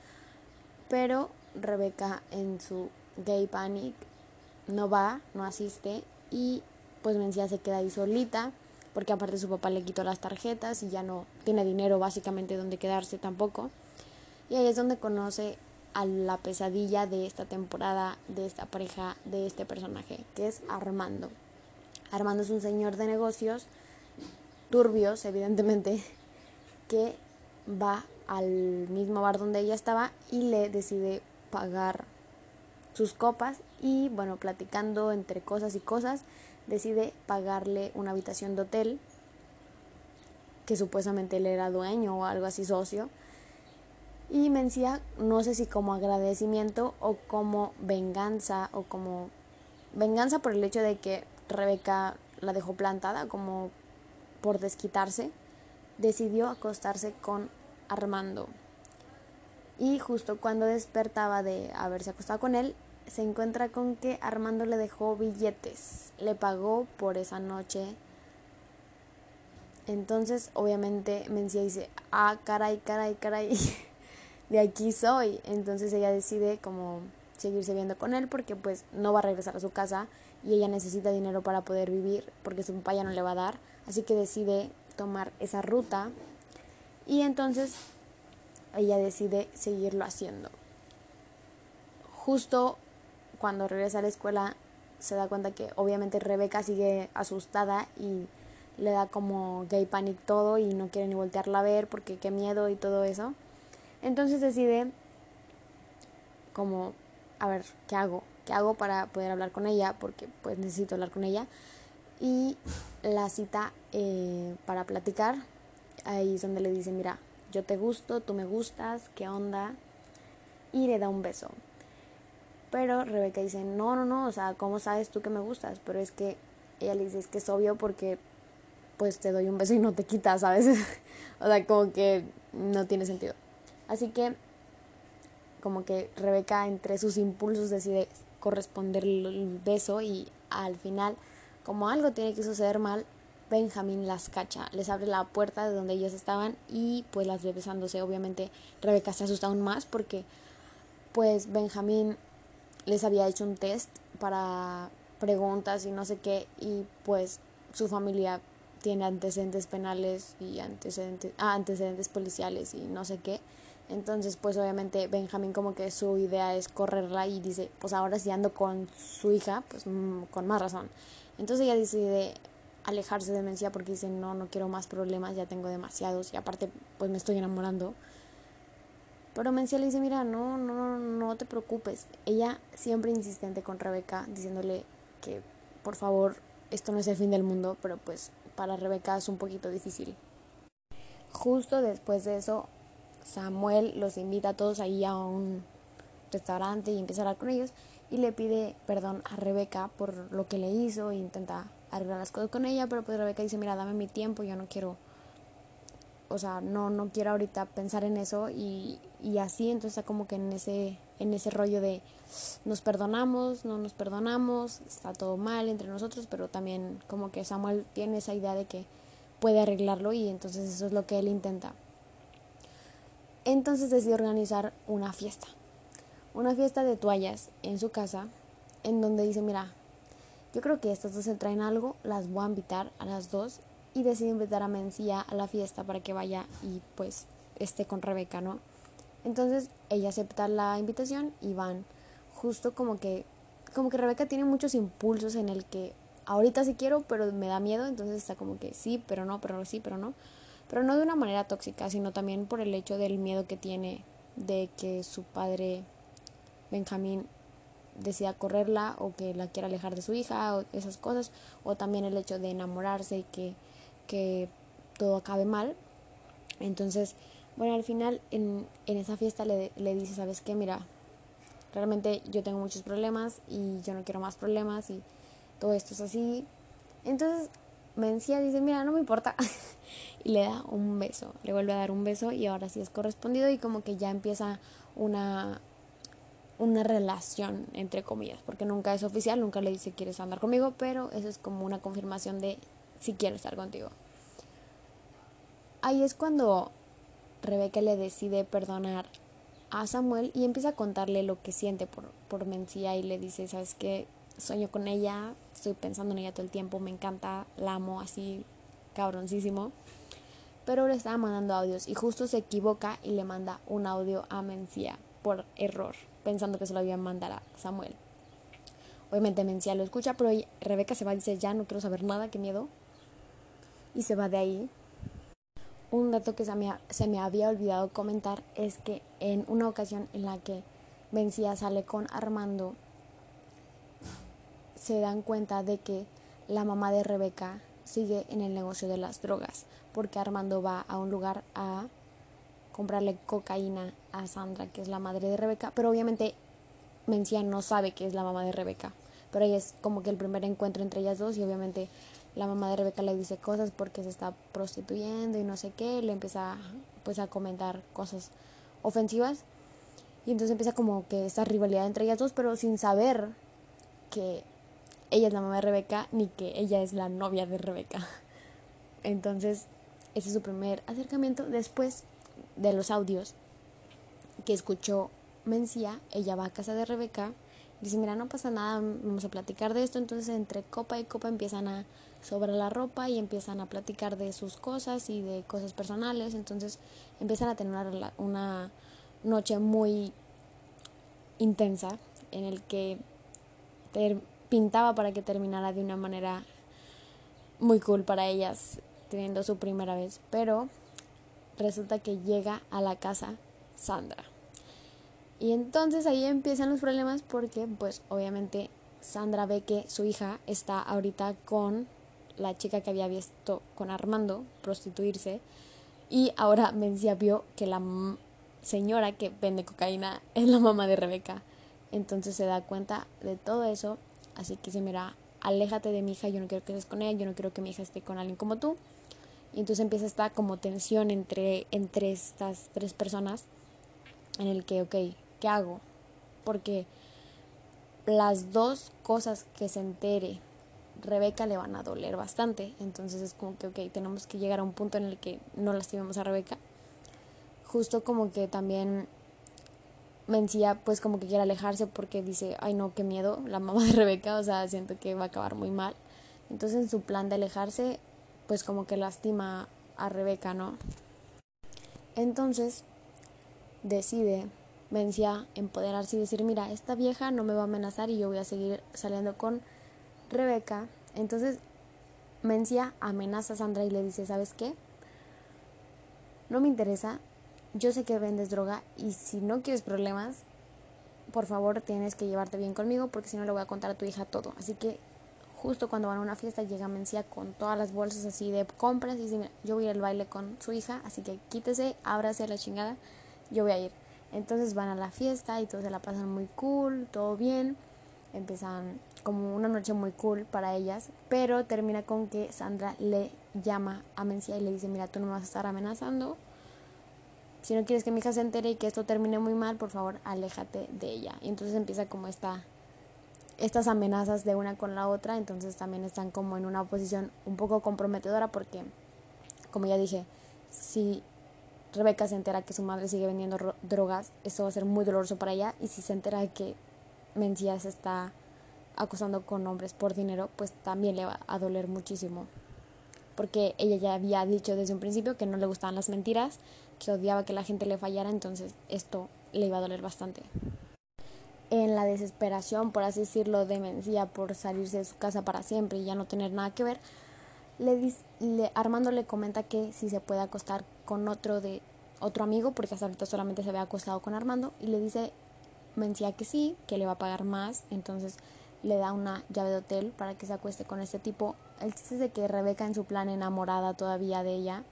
Pero Rebeca en su gay panic no va, no asiste y pues Mencía se queda ahí solita porque aparte su papá le quitó las tarjetas y ya no tiene dinero básicamente donde quedarse tampoco. Y ahí es donde conoce a la pesadilla de esta temporada, de esta pareja, de este personaje, que es Armando. Armando es un señor de negocios turbios, evidentemente, que va al mismo bar donde ella estaba y le decide pagar sus copas y bueno, platicando entre cosas y cosas, decide pagarle una habitación de hotel que supuestamente él era dueño o algo así socio. Y Mencía, no sé si como agradecimiento o como venganza o como venganza por el hecho de que Rebeca la dejó plantada, como por desquitarse, decidió acostarse con Armando. Y justo cuando despertaba de haberse acostado con él, se encuentra con que Armando le dejó billetes, le pagó por esa noche. Entonces, obviamente, Mencía dice, ah, caray, caray, caray, [LAUGHS] de aquí soy. Entonces ella decide como seguirse viendo con él porque pues no va a regresar a su casa y ella necesita dinero para poder vivir porque su papá ya no le va a dar. Así que decide tomar esa ruta y entonces ella decide seguirlo haciendo. Justo cuando regresa a la escuela se da cuenta que obviamente Rebeca sigue asustada y le da como gay panic todo y no quiere ni voltearla a ver porque qué miedo y todo eso. Entonces decide como, a ver, ¿qué hago? ¿Qué hago para poder hablar con ella? Porque pues necesito hablar con ella y la cita eh, para platicar. Ahí es donde le dice, mira, yo te gusto, tú me gustas, ¿qué onda? Y le da un beso. Pero Rebeca dice, no, no, no, o sea, ¿cómo sabes tú que me gustas? Pero es que ella le dice, es que es obvio porque pues te doy un beso y no te quitas, ¿sabes? [LAUGHS] o sea, como que no tiene sentido. Así que como que Rebeca entre sus impulsos decide corresponder el beso y al final como algo tiene que suceder mal, Benjamín las cacha, les abre la puerta de donde ellos estaban y pues las ve besándose. Obviamente Rebeca se asusta aún más porque pues Benjamín les había hecho un test para preguntas y no sé qué y pues su familia tiene antecedentes penales y antecedentes, ah, antecedentes policiales y no sé qué. Entonces, pues obviamente Benjamín como que su idea es correrla y dice, pues ahora si ando con su hija, pues mm, con más razón. Entonces ella decide alejarse de Mencia porque dice, no, no quiero más problemas, ya tengo demasiados y aparte pues me estoy enamorando. Pero Mencia le dice, mira, no, no, no te preocupes. Ella siempre insistente con Rebeca, diciéndole que por favor, esto no es el fin del mundo, pero pues para Rebeca es un poquito difícil. Justo después de eso, Samuel los invita a todos ahí a un restaurante y empieza a hablar con ellos y le pide perdón a Rebeca por lo que le hizo e intenta arreglar las cosas con ella, pero pues Rebeca dice, mira, dame mi tiempo, yo no quiero, o sea, no, no quiero ahorita pensar en eso y, y así, entonces está como que en ese, en ese rollo de nos perdonamos, no nos perdonamos, está todo mal entre nosotros, pero también como que Samuel tiene esa idea de que puede arreglarlo y entonces eso es lo que él intenta. Entonces decide organizar una fiesta, una fiesta de toallas en su casa, en donde dice, mira, yo creo que estas dos se traen algo, las voy a invitar a las dos y decide invitar a Mencía a la fiesta para que vaya y pues esté con Rebeca, ¿no? Entonces ella acepta la invitación y van justo como que como que Rebeca tiene muchos impulsos en el que ahorita sí quiero, pero me da miedo, entonces está como que sí, pero no, pero sí, pero no. Pero no de una manera tóxica, sino también por el hecho del miedo que tiene de que su padre Benjamín decida correrla o que la quiera alejar de su hija o esas cosas, o también el hecho de enamorarse y que, que todo acabe mal. Entonces, bueno, al final en, en esa fiesta le, le dice, ¿sabes qué? Mira, realmente yo tengo muchos problemas y yo no quiero más problemas y todo esto es así. Entonces Mencía dice, mira, no me importa. [LAUGHS] y le da un beso, le vuelve a dar un beso y ahora sí es correspondido y como que ya empieza una, una relación, entre comillas, porque nunca es oficial, nunca le dice quieres andar conmigo, pero eso es como una confirmación de si quiero estar contigo. Ahí es cuando Rebeca le decide perdonar a Samuel y empieza a contarle lo que siente por, por Mencía y le dice, ¿sabes qué? Sueño con ella, estoy pensando en ella todo el tiempo, me encanta, la amo así cabroncísimo. Pero le estaba mandando audios y justo se equivoca y le manda un audio a Mencía por error, pensando que se lo había mandar a Samuel. Obviamente Mencía lo escucha, pero Rebeca se va y dice, ya no quiero saber nada, qué miedo. Y se va de ahí un dato que se me, se me había olvidado comentar es que en una ocasión en la que Vencía sale con Armando, se dan cuenta de que la mamá de Rebeca sigue en el negocio de las drogas, porque Armando va a un lugar a comprarle cocaína a Sandra, que es la madre de Rebeca, pero obviamente Mencía no sabe que es la mamá de Rebeca, pero ahí es como que el primer encuentro entre ellas dos y obviamente la mamá de Rebeca le dice cosas porque se está prostituyendo y no sé qué, le empieza pues a comentar cosas ofensivas y entonces empieza como que esta rivalidad entre ellas dos, pero sin saber que ella es la mamá de Rebeca ni que ella es la novia de Rebeca. [LAUGHS] Entonces, ese es su primer acercamiento. Después de los audios que escuchó Mencía, ella va a casa de Rebeca dice, mira, no pasa nada, vamos a platicar de esto. Entonces entre copa y copa empiezan a sobre la ropa y empiezan a platicar de sus cosas y de cosas personales. Entonces empiezan a tener una, una noche muy intensa en el que pintaba para que terminara de una manera muy cool para ellas teniendo su primera vez. Pero resulta que llega a la casa Sandra. Y entonces ahí empiezan los problemas porque pues obviamente Sandra ve que su hija está ahorita con la chica que había visto con Armando prostituirse y ahora Mencia vio que la señora que vende cocaína es la mamá de Rebeca. Entonces se da cuenta de todo eso, así que se mira, aléjate de mi hija, yo no quiero que estés con ella, yo no quiero que mi hija esté con alguien como tú. Y entonces empieza esta como tensión entre, entre estas tres personas en el que, ok, ¿qué hago? Porque las dos cosas que se entere Rebeca le van a doler bastante. Entonces es como que, ok, tenemos que llegar a un punto en el que no lastimemos a Rebeca. Justo como que también Mencía pues como que quiere alejarse porque dice, ay no, qué miedo, la mamá de Rebeca, o sea, siento que va a acabar muy mal. Entonces en su plan de alejarse, pues como que lastima a Rebeca, ¿no? Entonces decide Mencía empoderarse y decir, mira, esta vieja no me va a amenazar y yo voy a seguir saliendo con Rebeca. Entonces Mencia amenaza a Sandra y le dice, ¿sabes qué? No me interesa, yo sé que vendes droga y si no quieres problemas, por favor tienes que llevarte bien conmigo porque si no le voy a contar a tu hija todo. Así que justo cuando van a una fiesta llega Mencia con todas las bolsas así de compras y dice, yo voy al baile con su hija, así que quítese, ábrase la chingada, yo voy a ir. Entonces van a la fiesta y todos se la pasan muy cool, todo bien. Empiezan como una noche muy cool para ellas, pero termina con que Sandra le llama a Mencia y le dice, mira, tú no me vas a estar amenazando. Si no quieres que mi hija se entere y que esto termine muy mal, por favor, aléjate de ella. Y entonces empieza como esta, estas amenazas de una con la otra, entonces también están como en una posición un poco comprometedora porque, como ya dije, si Rebeca se entera que su madre sigue vendiendo drogas, eso va a ser muy doloroso para ella. Y si se entera que Mencia se está acosando con hombres por dinero, pues también le va a doler muchísimo. Porque ella ya había dicho desde un principio que no le gustaban las mentiras, que odiaba que la gente le fallara, entonces esto le iba a doler bastante. En la desesperación, por así decirlo, de Mencía por salirse de su casa para siempre y ya no tener nada que ver, le, le, Armando le comenta que si se puede acostar con otro de otro amigo, porque hasta ahorita solamente se había acostado con Armando, y le dice Mencía que sí, que le va a pagar más, entonces le da una llave de hotel para que se acueste con este tipo. El chiste es de que Rebeca en su plan enamorada todavía de ella,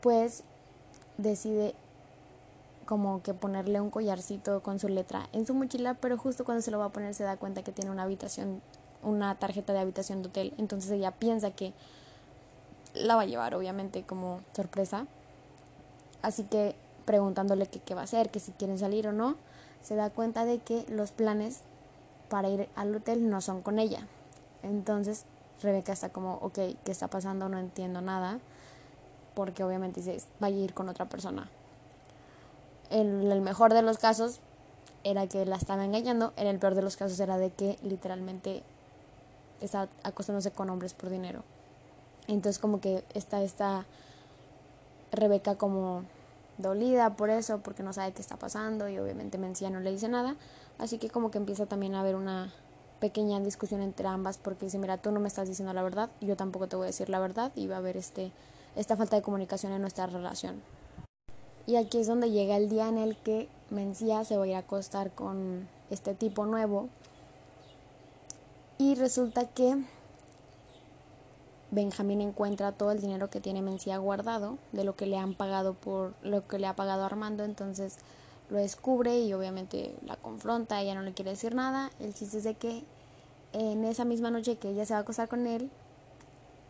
pues decide como que ponerle un collarcito con su letra en su mochila, pero justo cuando se lo va a poner se da cuenta que tiene una habitación, una tarjeta de habitación de hotel, entonces ella piensa que la va a llevar obviamente como sorpresa. Así que preguntándole qué va a hacer, que si quieren salir o no, se da cuenta de que los planes para ir al hotel no son con ella. Entonces Rebeca está como, ok, ¿qué está pasando? No entiendo nada. Porque obviamente dice, vaya a ir con otra persona. En el mejor de los casos era que la estaba engañando. En el peor de los casos era de que literalmente está acostándose con hombres por dinero. Entonces como que está esta Rebeca como dolida por eso, porque no sabe qué está pasando y obviamente Mencía no le dice nada. Así que como que empieza también a haber una pequeña discusión entre ambas porque dice, mira, tú no me estás diciendo la verdad, yo tampoco te voy a decir la verdad y va a haber este, esta falta de comunicación en nuestra relación. Y aquí es donde llega el día en el que Mencía se va a ir a acostar con este tipo nuevo y resulta que Benjamín encuentra todo el dinero que tiene Mencía guardado de lo que le han pagado por lo que le ha pagado Armando, entonces lo descubre y obviamente la confronta, ella no le quiere decir nada. El chiste es de que en esa misma noche que ella se va a acostar con él,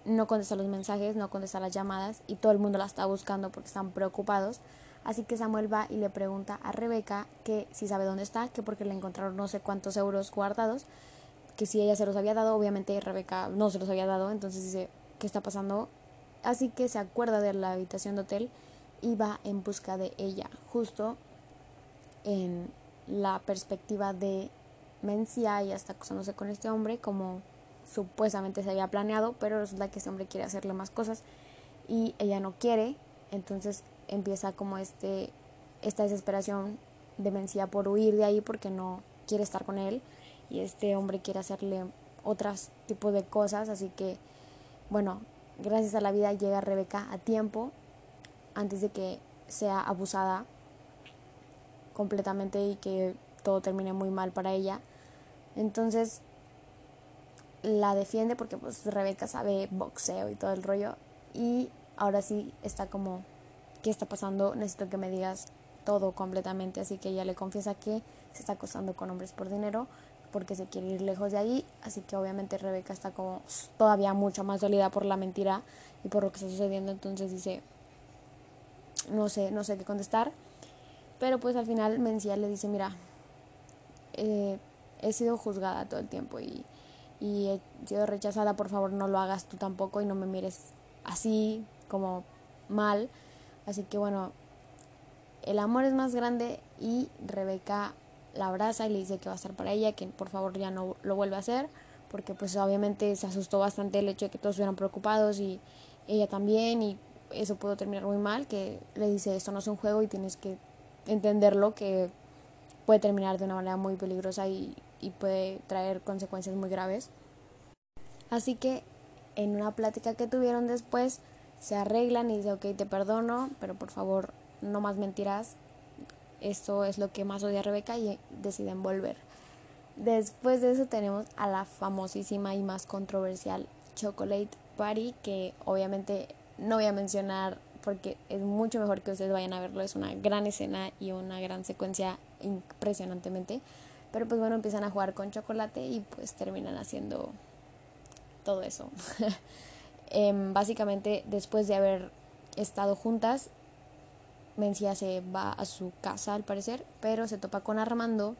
no contesta los mensajes, no contesta las llamadas y todo el mundo la está buscando porque están preocupados. Así que Samuel va y le pregunta a Rebeca que si sabe dónde está, que porque le encontraron no sé cuántos euros guardados, que si ella se los había dado, obviamente Rebeca no se los había dado, entonces dice, ¿qué está pasando? Así que se acuerda de la habitación de hotel y va en busca de ella. Justo en la perspectiva de Mencia y hasta acosándose con este hombre como supuestamente se había planeado, pero resulta que este hombre quiere hacerle más cosas y ella no quiere, entonces empieza como este esta desesperación de Mencia por huir de ahí porque no quiere estar con él y este hombre quiere hacerle otros tipos de cosas, así que bueno, gracias a la vida llega Rebeca a tiempo antes de que sea abusada completamente y que todo termine muy mal para ella. Entonces la defiende porque pues Rebeca sabe boxeo y todo el rollo. Y ahora sí está como ¿qué está pasando? Necesito que me digas todo completamente, así que ella le confiesa que se está acostando con hombres por dinero porque se quiere ir lejos de ahí, así que obviamente Rebeca está como todavía mucho más dolida por la mentira y por lo que está sucediendo, entonces dice no sé, no sé qué contestar. Pero pues al final Mencía le dice, mira, eh, he sido juzgada todo el tiempo y, y he sido rechazada, por favor no lo hagas tú tampoco y no me mires así como mal. Así que bueno, el amor es más grande y Rebeca la abraza y le dice que va a estar para ella, que por favor ya no lo vuelva a hacer, porque pues obviamente se asustó bastante el hecho de que todos estuvieran preocupados y ella también y eso pudo terminar muy mal, que le dice esto no es un juego y tienes que entenderlo que puede terminar de una manera muy peligrosa y, puede traer consecuencias muy graves. Así que en una plática que tuvieron después se arreglan y dice, ok, te perdono, pero por favor no más mentiras. Esto es lo que más odia a Rebeca y deciden volver. Después de eso tenemos a la famosísima y más controversial Chocolate Party, que obviamente no voy a mencionar porque es mucho mejor que ustedes vayan a verlo. Es una gran escena y una gran secuencia impresionantemente. Pero pues bueno, empiezan a jugar con chocolate y pues terminan haciendo todo eso. [LAUGHS] Em, básicamente, después de haber estado juntas, Mencia se va a su casa al parecer, pero se topa con Armando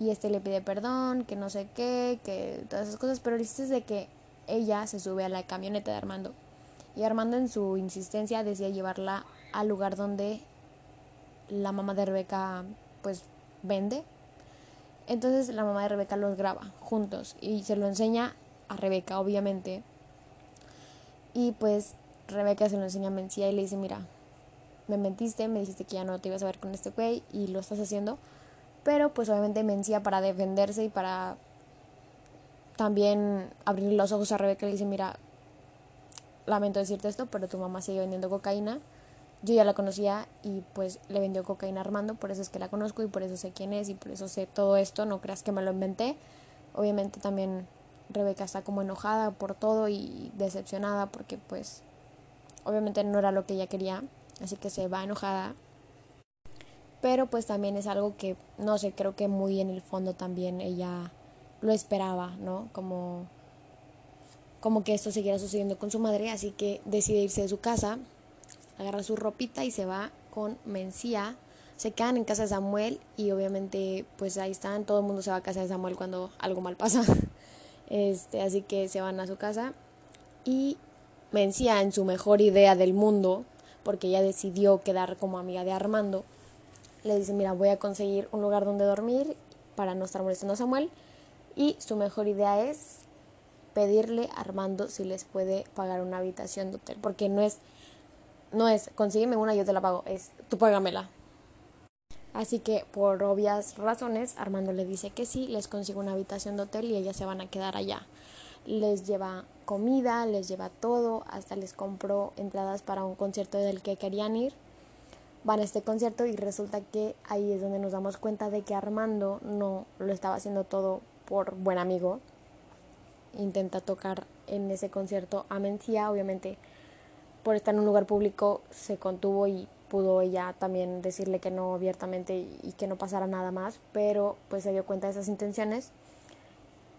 y este le pide perdón, que no sé qué, que todas esas cosas, pero dices de que ella se sube a la camioneta de Armando y Armando en su insistencia decía llevarla al lugar donde la mamá de Rebeca pues vende. Entonces la mamá de Rebeca los graba juntos y se lo enseña a Rebeca, obviamente. Y pues Rebeca se lo enseña a Mencía y le dice, mira, me mentiste, me dijiste que ya no te ibas a ver con este güey y lo estás haciendo. Pero pues obviamente Mencía para defenderse y para también abrir los ojos a Rebeca le dice, mira, lamento decirte esto, pero tu mamá sigue vendiendo cocaína. Yo ya la conocía y pues le vendió cocaína a Armando, por eso es que la conozco y por eso sé quién es y por eso sé todo esto, no creas que me lo inventé. Obviamente también Rebeca está como enojada por todo y decepcionada porque pues obviamente no era lo que ella quería, así que se va enojada. Pero pues también es algo que, no sé, creo que muy en el fondo también ella lo esperaba, ¿no? Como, como que esto siguiera sucediendo con su madre, así que decide irse de su casa, agarra su ropita y se va con Mencía. Se quedan en casa de Samuel y obviamente pues ahí están, todo el mundo se va a casa de Samuel cuando algo mal pasa. [LAUGHS] Este, así que se van a su casa y Mencía en su mejor idea del mundo, porque ella decidió quedar como amiga de Armando, le dice, mira, voy a conseguir un lugar donde dormir para no estar molestando a Samuel. Y su mejor idea es pedirle a Armando si les puede pagar una habitación de hotel, porque no es, no es, consígueme una, yo te la pago, es, tú págamela. Así que por obvias razones Armando le dice que sí, les consigue una habitación de hotel y ellas se van a quedar allá. Les lleva comida, les lleva todo, hasta les compró entradas para un concierto del que querían ir. Van a este concierto y resulta que ahí es donde nos damos cuenta de que Armando no lo estaba haciendo todo por buen amigo. Intenta tocar en ese concierto a Mencía, obviamente por estar en un lugar público se contuvo y pudo ella también decirle que no abiertamente y, que no pasara nada más, pero pues se dio cuenta de esas intenciones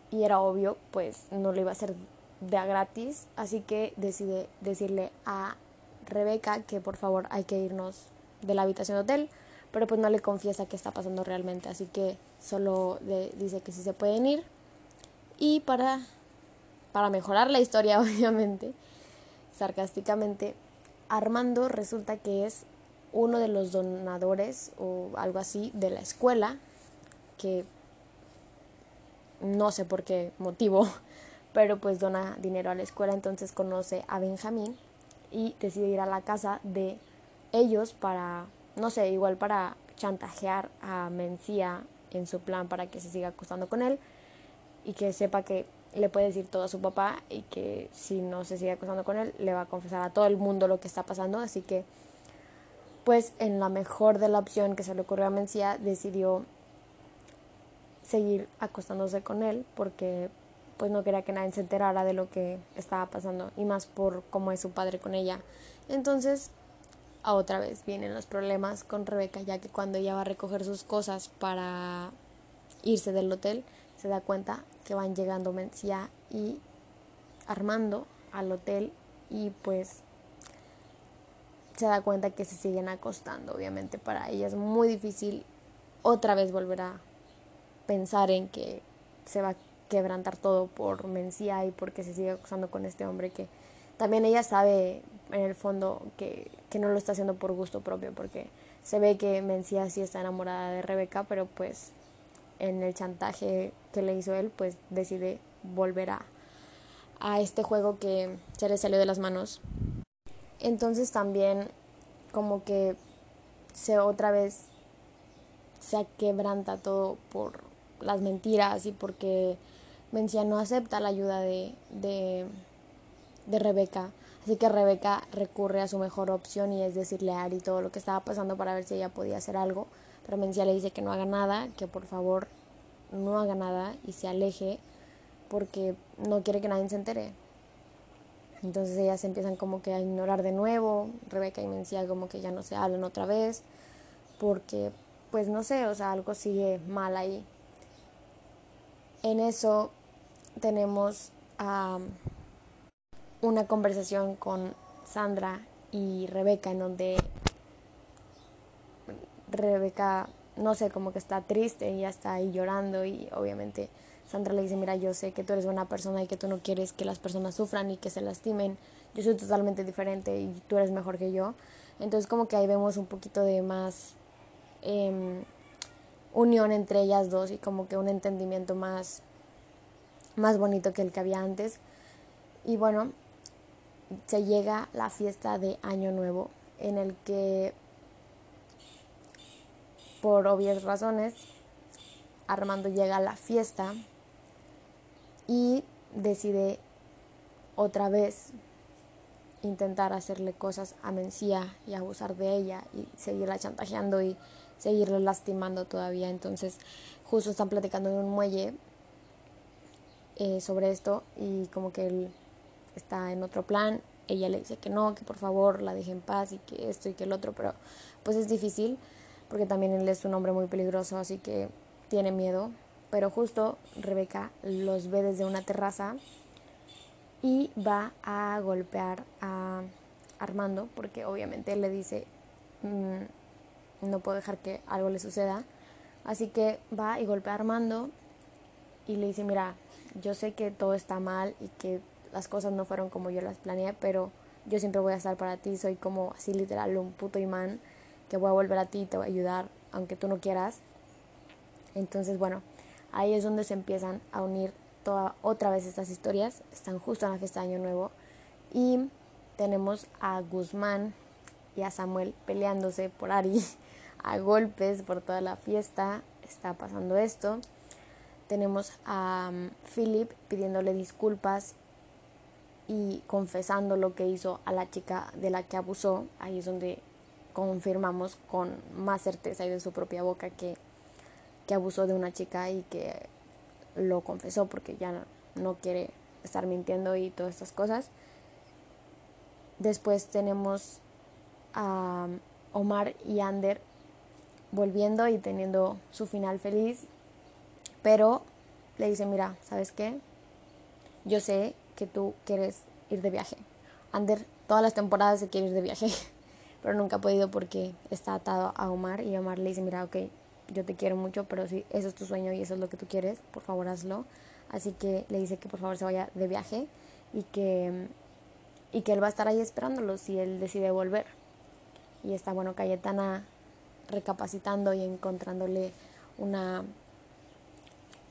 y era obvio, pues no lo iba a hacer de a gratis, así que decide decirle a Rebeca que por favor hay que irnos de la habitación de hotel, pero pues no le confiesa qué está pasando realmente, así que solo le dice que sí se pueden ir y para para mejorar la historia [LAUGHS] obviamente, sarcásticamente Armando resulta que es uno de los donadores o algo así de la escuela, que no sé por qué motivo, [LAUGHS] pero pues dona dinero a la escuela, entonces conoce a Benjamín y decide ir a la casa de ellos para, no sé, igual para chantajear a Mencía en su plan para que se siga acostando con él y que sepa que le puede decir todo a su papá y que si no se sigue acostando con él le va a confesar a todo el mundo lo que está pasando, así que pues en la mejor de la opción que se le ocurrió a Mencía decidió seguir acostándose con él porque pues no quería que nadie se enterara de lo que estaba pasando y más por cómo es su padre con ella. Entonces, a otra vez vienen los problemas con Rebeca, ya que cuando ella va a recoger sus cosas para irse del hotel, se da cuenta que van llegando Mencía y Armando al hotel y pues se da cuenta que se siguen acostando. Obviamente para ella es muy difícil otra vez volver a pensar en que se va a quebrantar todo por Mencía y porque se sigue acostando con este hombre que también ella sabe en el fondo que, que no lo está haciendo por gusto propio porque se ve que Mencía sí está enamorada de Rebeca pero pues en el chantaje que le hizo él pues decide volver a, a este juego que se le salió de las manos entonces también como que se otra vez se quebranta todo por las mentiras y porque Mencía no acepta la ayuda de, de, de Rebeca. Así que Rebeca recurre a su mejor opción y es decirle a Ari todo lo que estaba pasando para ver si ella podía hacer algo. Pero Mencia le dice que no haga nada, que por favor no haga nada y se aleje porque no quiere que nadie se entere. Entonces ellas empiezan como que a ignorar de nuevo, Rebeca y Mencia como que ya no se hablan otra vez, porque pues no sé, o sea, algo sigue mal ahí. En eso tenemos una conversación con Sandra y Rebeca en donde Rebeca, no sé, como que está triste y ya está ahí llorando y obviamente Sandra le dice, mira, yo sé que tú eres buena persona y que tú no quieres que las personas sufran y que se lastimen. Yo soy totalmente diferente y tú eres mejor que yo. Entonces como que ahí vemos un poquito de más em, unión entre ellas dos y como que un entendimiento más, más bonito que el que había antes. Y bueno, se llega la fiesta de Año Nuevo en el que por obvias razones Armando llega a la fiesta y decide otra vez intentar hacerle cosas a Mencía y abusar de ella y seguirla chantajeando y seguirla lastimando todavía. Entonces, justo están platicando en un muelle eh, sobre esto y como que él está en otro plan. Ella le dice que no, que por favor la deje en paz y que esto y que el otro, pero pues es difícil porque también él es un hombre muy peligroso, así que tiene miedo. Pero justo Rebeca los ve desde una terraza y va a golpear a Armando porque obviamente él le dice mm, no puedo dejar que algo le suceda así que va y golpea a Armando y le dice mira yo sé que todo está mal y que las cosas no fueron como yo las planeé pero yo siempre voy a estar para ti soy como así literal un puto imán que voy a volver a ti y te voy a ayudar aunque tú no quieras entonces bueno Ahí es donde se empiezan a unir toda, otra vez estas historias. Están justo en la fiesta de Año Nuevo. Y tenemos a Guzmán y a Samuel peleándose por Ari, [LAUGHS] a golpes por toda la fiesta. Está pasando esto. Tenemos a um, Philip pidiéndole disculpas y confesando lo que hizo a la chica de la que abusó. Ahí es donde confirmamos con más certeza y de su propia boca que que abusó de una chica y que lo confesó porque ya no, quiere estar mintiendo y todas estas cosas. Después tenemos a Omar y Ander volviendo y teniendo su final feliz, pero le dice, mira, ¿sabes qué? Yo sé que tú quieres ir de viaje. Ander todas las temporadas se quiere ir de viaje, [LAUGHS] pero nunca ha podido porque está atado a Omar y Omar le dice, mira, ok, yo te quiero mucho, pero si eso es tu sueño y eso es lo que tú quieres, por favor hazlo. Así que le dice que por favor se vaya de viaje y que, y que él va a estar ahí esperándolo si él decide volver. Y está, bueno, Cayetana recapacitando y encontrándole una,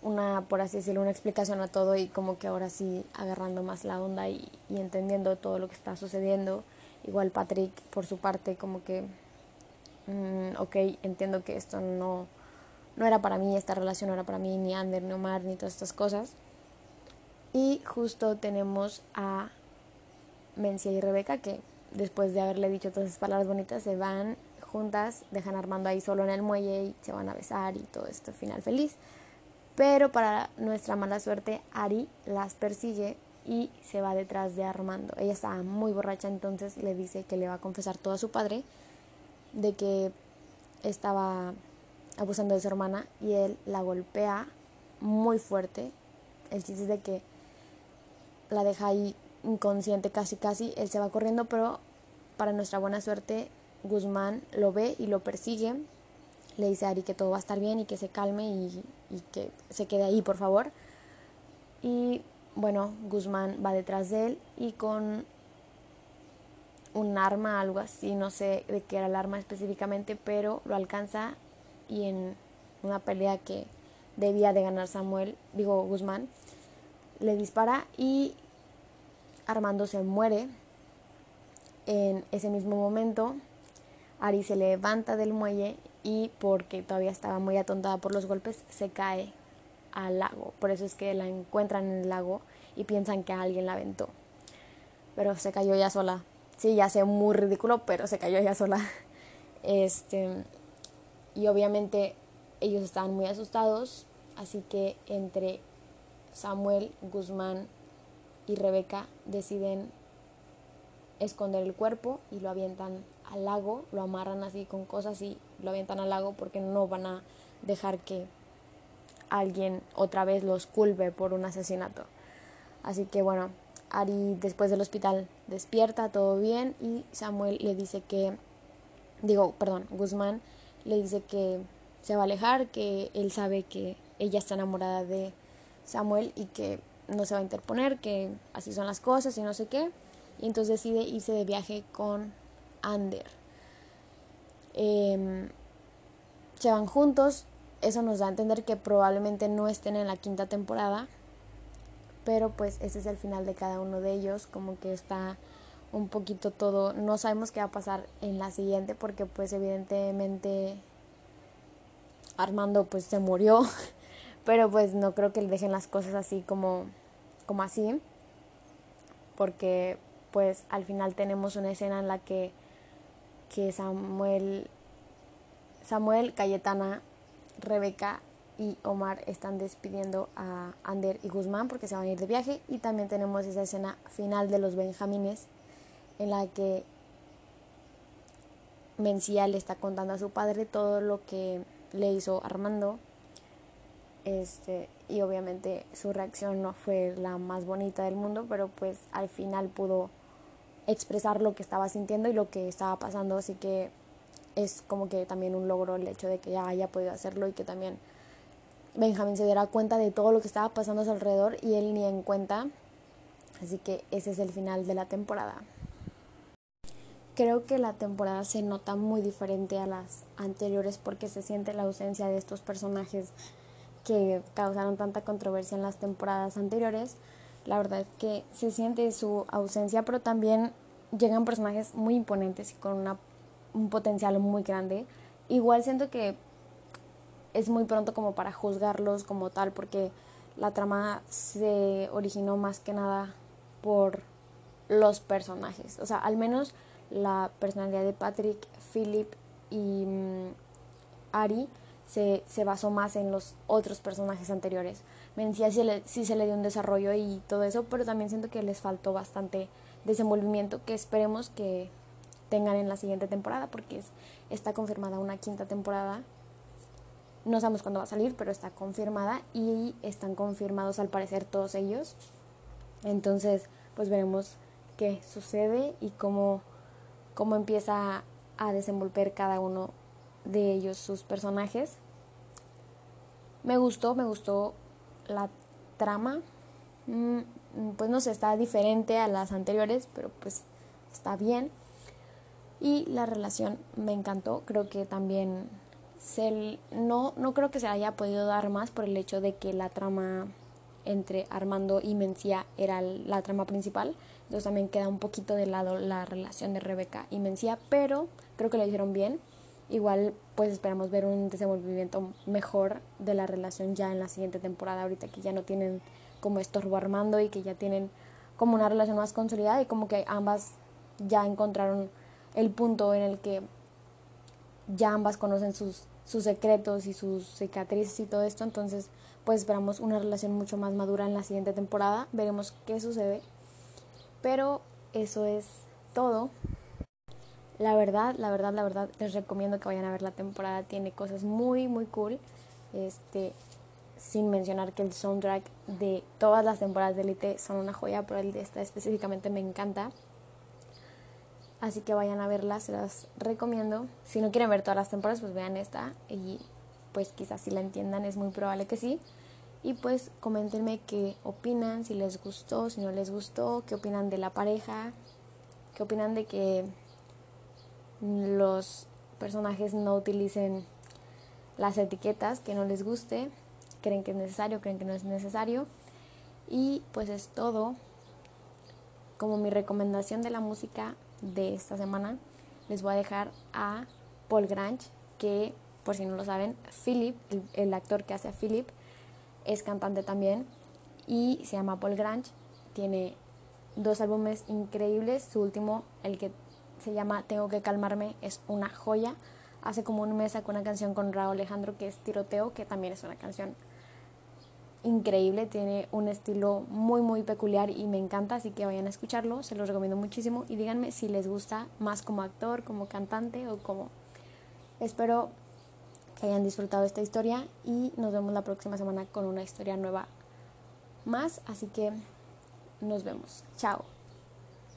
una, por así decirlo, una explicación a todo y como que ahora sí agarrando más la onda y, y entendiendo todo lo que está sucediendo. Igual Patrick, por su parte, como que Mm, ok, entiendo que esto no, no era para mí, esta relación no era para mí, ni Ander, ni Omar, ni todas estas cosas. Y justo tenemos a Mencia y Rebeca que después de haberle dicho todas esas palabras bonitas se van juntas, dejan a Armando ahí solo en el muelle y se van a besar y todo esto final feliz. Pero para nuestra mala suerte, Ari las persigue y se va detrás de Armando. Ella está muy borracha, entonces le dice que le va a confesar todo a su padre de que estaba abusando de su hermana y él la golpea muy fuerte. El chiste es de que la deja ahí inconsciente casi casi, él se va corriendo, pero para nuestra buena suerte Guzmán lo ve y lo persigue. Le dice a Ari que todo va a estar bien y que se calme y, y que se quede ahí, por favor. Y bueno, Guzmán va detrás de él y con un arma, algo así, no sé de qué era el arma específicamente, pero lo alcanza y en una pelea que debía de ganar Samuel, digo Guzmán, le dispara y Armando se muere. En ese mismo momento, Ari se levanta del muelle y porque todavía estaba muy atontada por los golpes, se cae al lago. Por eso es que la encuentran en el lago y piensan que alguien la aventó. pero se cayó ella sola. Sí, ya sé, muy ridículo, pero se cayó ella sola. [LAUGHS] Este, y obviamente ellos estaban muy asustados, así que entre Samuel, Guzmán y Rebeca deciden esconder el cuerpo y lo avientan al lago, lo amarran así con cosas y lo avientan al lago porque no van a dejar que alguien otra vez los culpe por un asesinato. Así que bueno, Ari después del hospital despierta, todo bien, y Samuel le dice que, digo, perdón, Guzmán le dice que se va a alejar, que él sabe que ella está enamorada de Samuel y que no se va a interponer, que así son las cosas y no sé qué. Y entonces decide irse de viaje con Ander. Em, se van juntos, eso nos da a entender que probablemente no estén en la quinta temporada, pero pues ese es el final de cada uno de ellos, como que está un poquito todo, no sabemos qué va a pasar en la siguiente porque pues evidentemente Armando pues se murió, [LAUGHS] pero pues no creo que le dejen las cosas así como como así, porque pues al final tenemos una escena en la que, que Samuel, Samuel, Cayetana, Rebeca y Omar están despidiendo a Ander y Guzmán porque se van a ir de viaje. Y también tenemos esa escena final de los Benjamines en la que Mencía le está contando a su padre todo lo que le hizo Armando. Este, y obviamente su reacción no fue la más bonita del mundo, pero pues al final pudo expresar lo que estaba sintiendo y lo que estaba pasando, así que es como que también un logro el hecho de que ya haya podido hacerlo y que también Benjamín se diera cuenta de todo lo que estaba pasando a su alrededor y él ni en cuenta. Así que ese es el final de la temporada. Creo que la temporada se nota muy diferente a las anteriores porque se siente la ausencia de estos personajes que causaron tanta controversia en las temporadas anteriores. La verdad es que se siente su ausencia, pero también llegan personajes muy imponentes y con una, un potencial muy grande. Igual siento que es muy pronto como para juzgarlos como tal, porque la trama se originó más que nada por los personajes. O sea, al menos la personalidad de Patrick, Philip y mm, Ari se, se basó más en los otros personajes anteriores. Mencía sí, sí se le dio un desarrollo y todo eso, pero también siento que les faltó bastante desenvolvimiento que esperemos que tengan en la siguiente temporada porque es, está confirmada una quinta temporada. No sabemos cuándo va a salir, pero está confirmada y están confirmados al parecer todos ellos. Entonces, pues veremos qué sucede y cómo, cómo empieza a desenvolver cada uno de ellos, sus personajes. Me gustó, me gustó la trama. Mm, pues no sé, está diferente a las anteriores, pero pues está bien. Y la relación me encantó. Creo que también se, no, no creo que se haya podido dar más por el hecho de que la trama entre Armando y Mencía era la trama principal. Entonces también queda un poquito de lado la relación de Rebeca y Mencía, pero creo que lo hicieron bien. Igual pues esperamos ver un desenvolvimiento mejor de la relación ya en la siguiente temporada, ahorita que ya no tienen como estorbo armando y que ya tienen como una relación más consolidada y como que ambas ya encontraron el punto en el que ya ambas conocen sus, sus secretos y sus cicatrices y todo esto, entonces pues esperamos una relación mucho más madura en la siguiente temporada, veremos qué sucede, pero eso es todo. La verdad, la verdad, la verdad, les recomiendo que vayan a ver la temporada. Tiene cosas muy, muy cool. Este, sin mencionar que el soundtrack de todas las temporadas de Elite son una joya, pero el de esta específicamente me encanta. Así que vayan a verla, se las recomiendo. Si no quieren ver todas las temporadas, pues vean esta y pues quizás si la entiendan, es muy probable que sí. Y pues coméntenme qué opinan, si les gustó, si no les gustó, qué opinan de la pareja, qué opinan de que los personajes no utilicen las etiquetas que no les guste, creen que es necesario, creen que no es necesario. Y pues es todo. Como mi recomendación de la música de esta semana, les voy a dejar a Paul Grange, que por si no lo saben, Philip, el, actor que hace a Philip, es cantante también y se llama Paul Grange. Tiene dos álbumes increíbles. Su último, el que se llama Tengo que calmarme, es una joya. Hace como un mes sacó una canción con Raúl Alejandro que es Tiroteo, que también es una canción increíble, tiene un estilo muy muy peculiar y me encanta, así que vayan a escucharlo, se los recomiendo muchísimo y díganme si les gusta más como actor, como cantante o como... Espero que hayan disfrutado esta historia y nos vemos la próxima semana con una historia nueva más, así que nos vemos. Chao.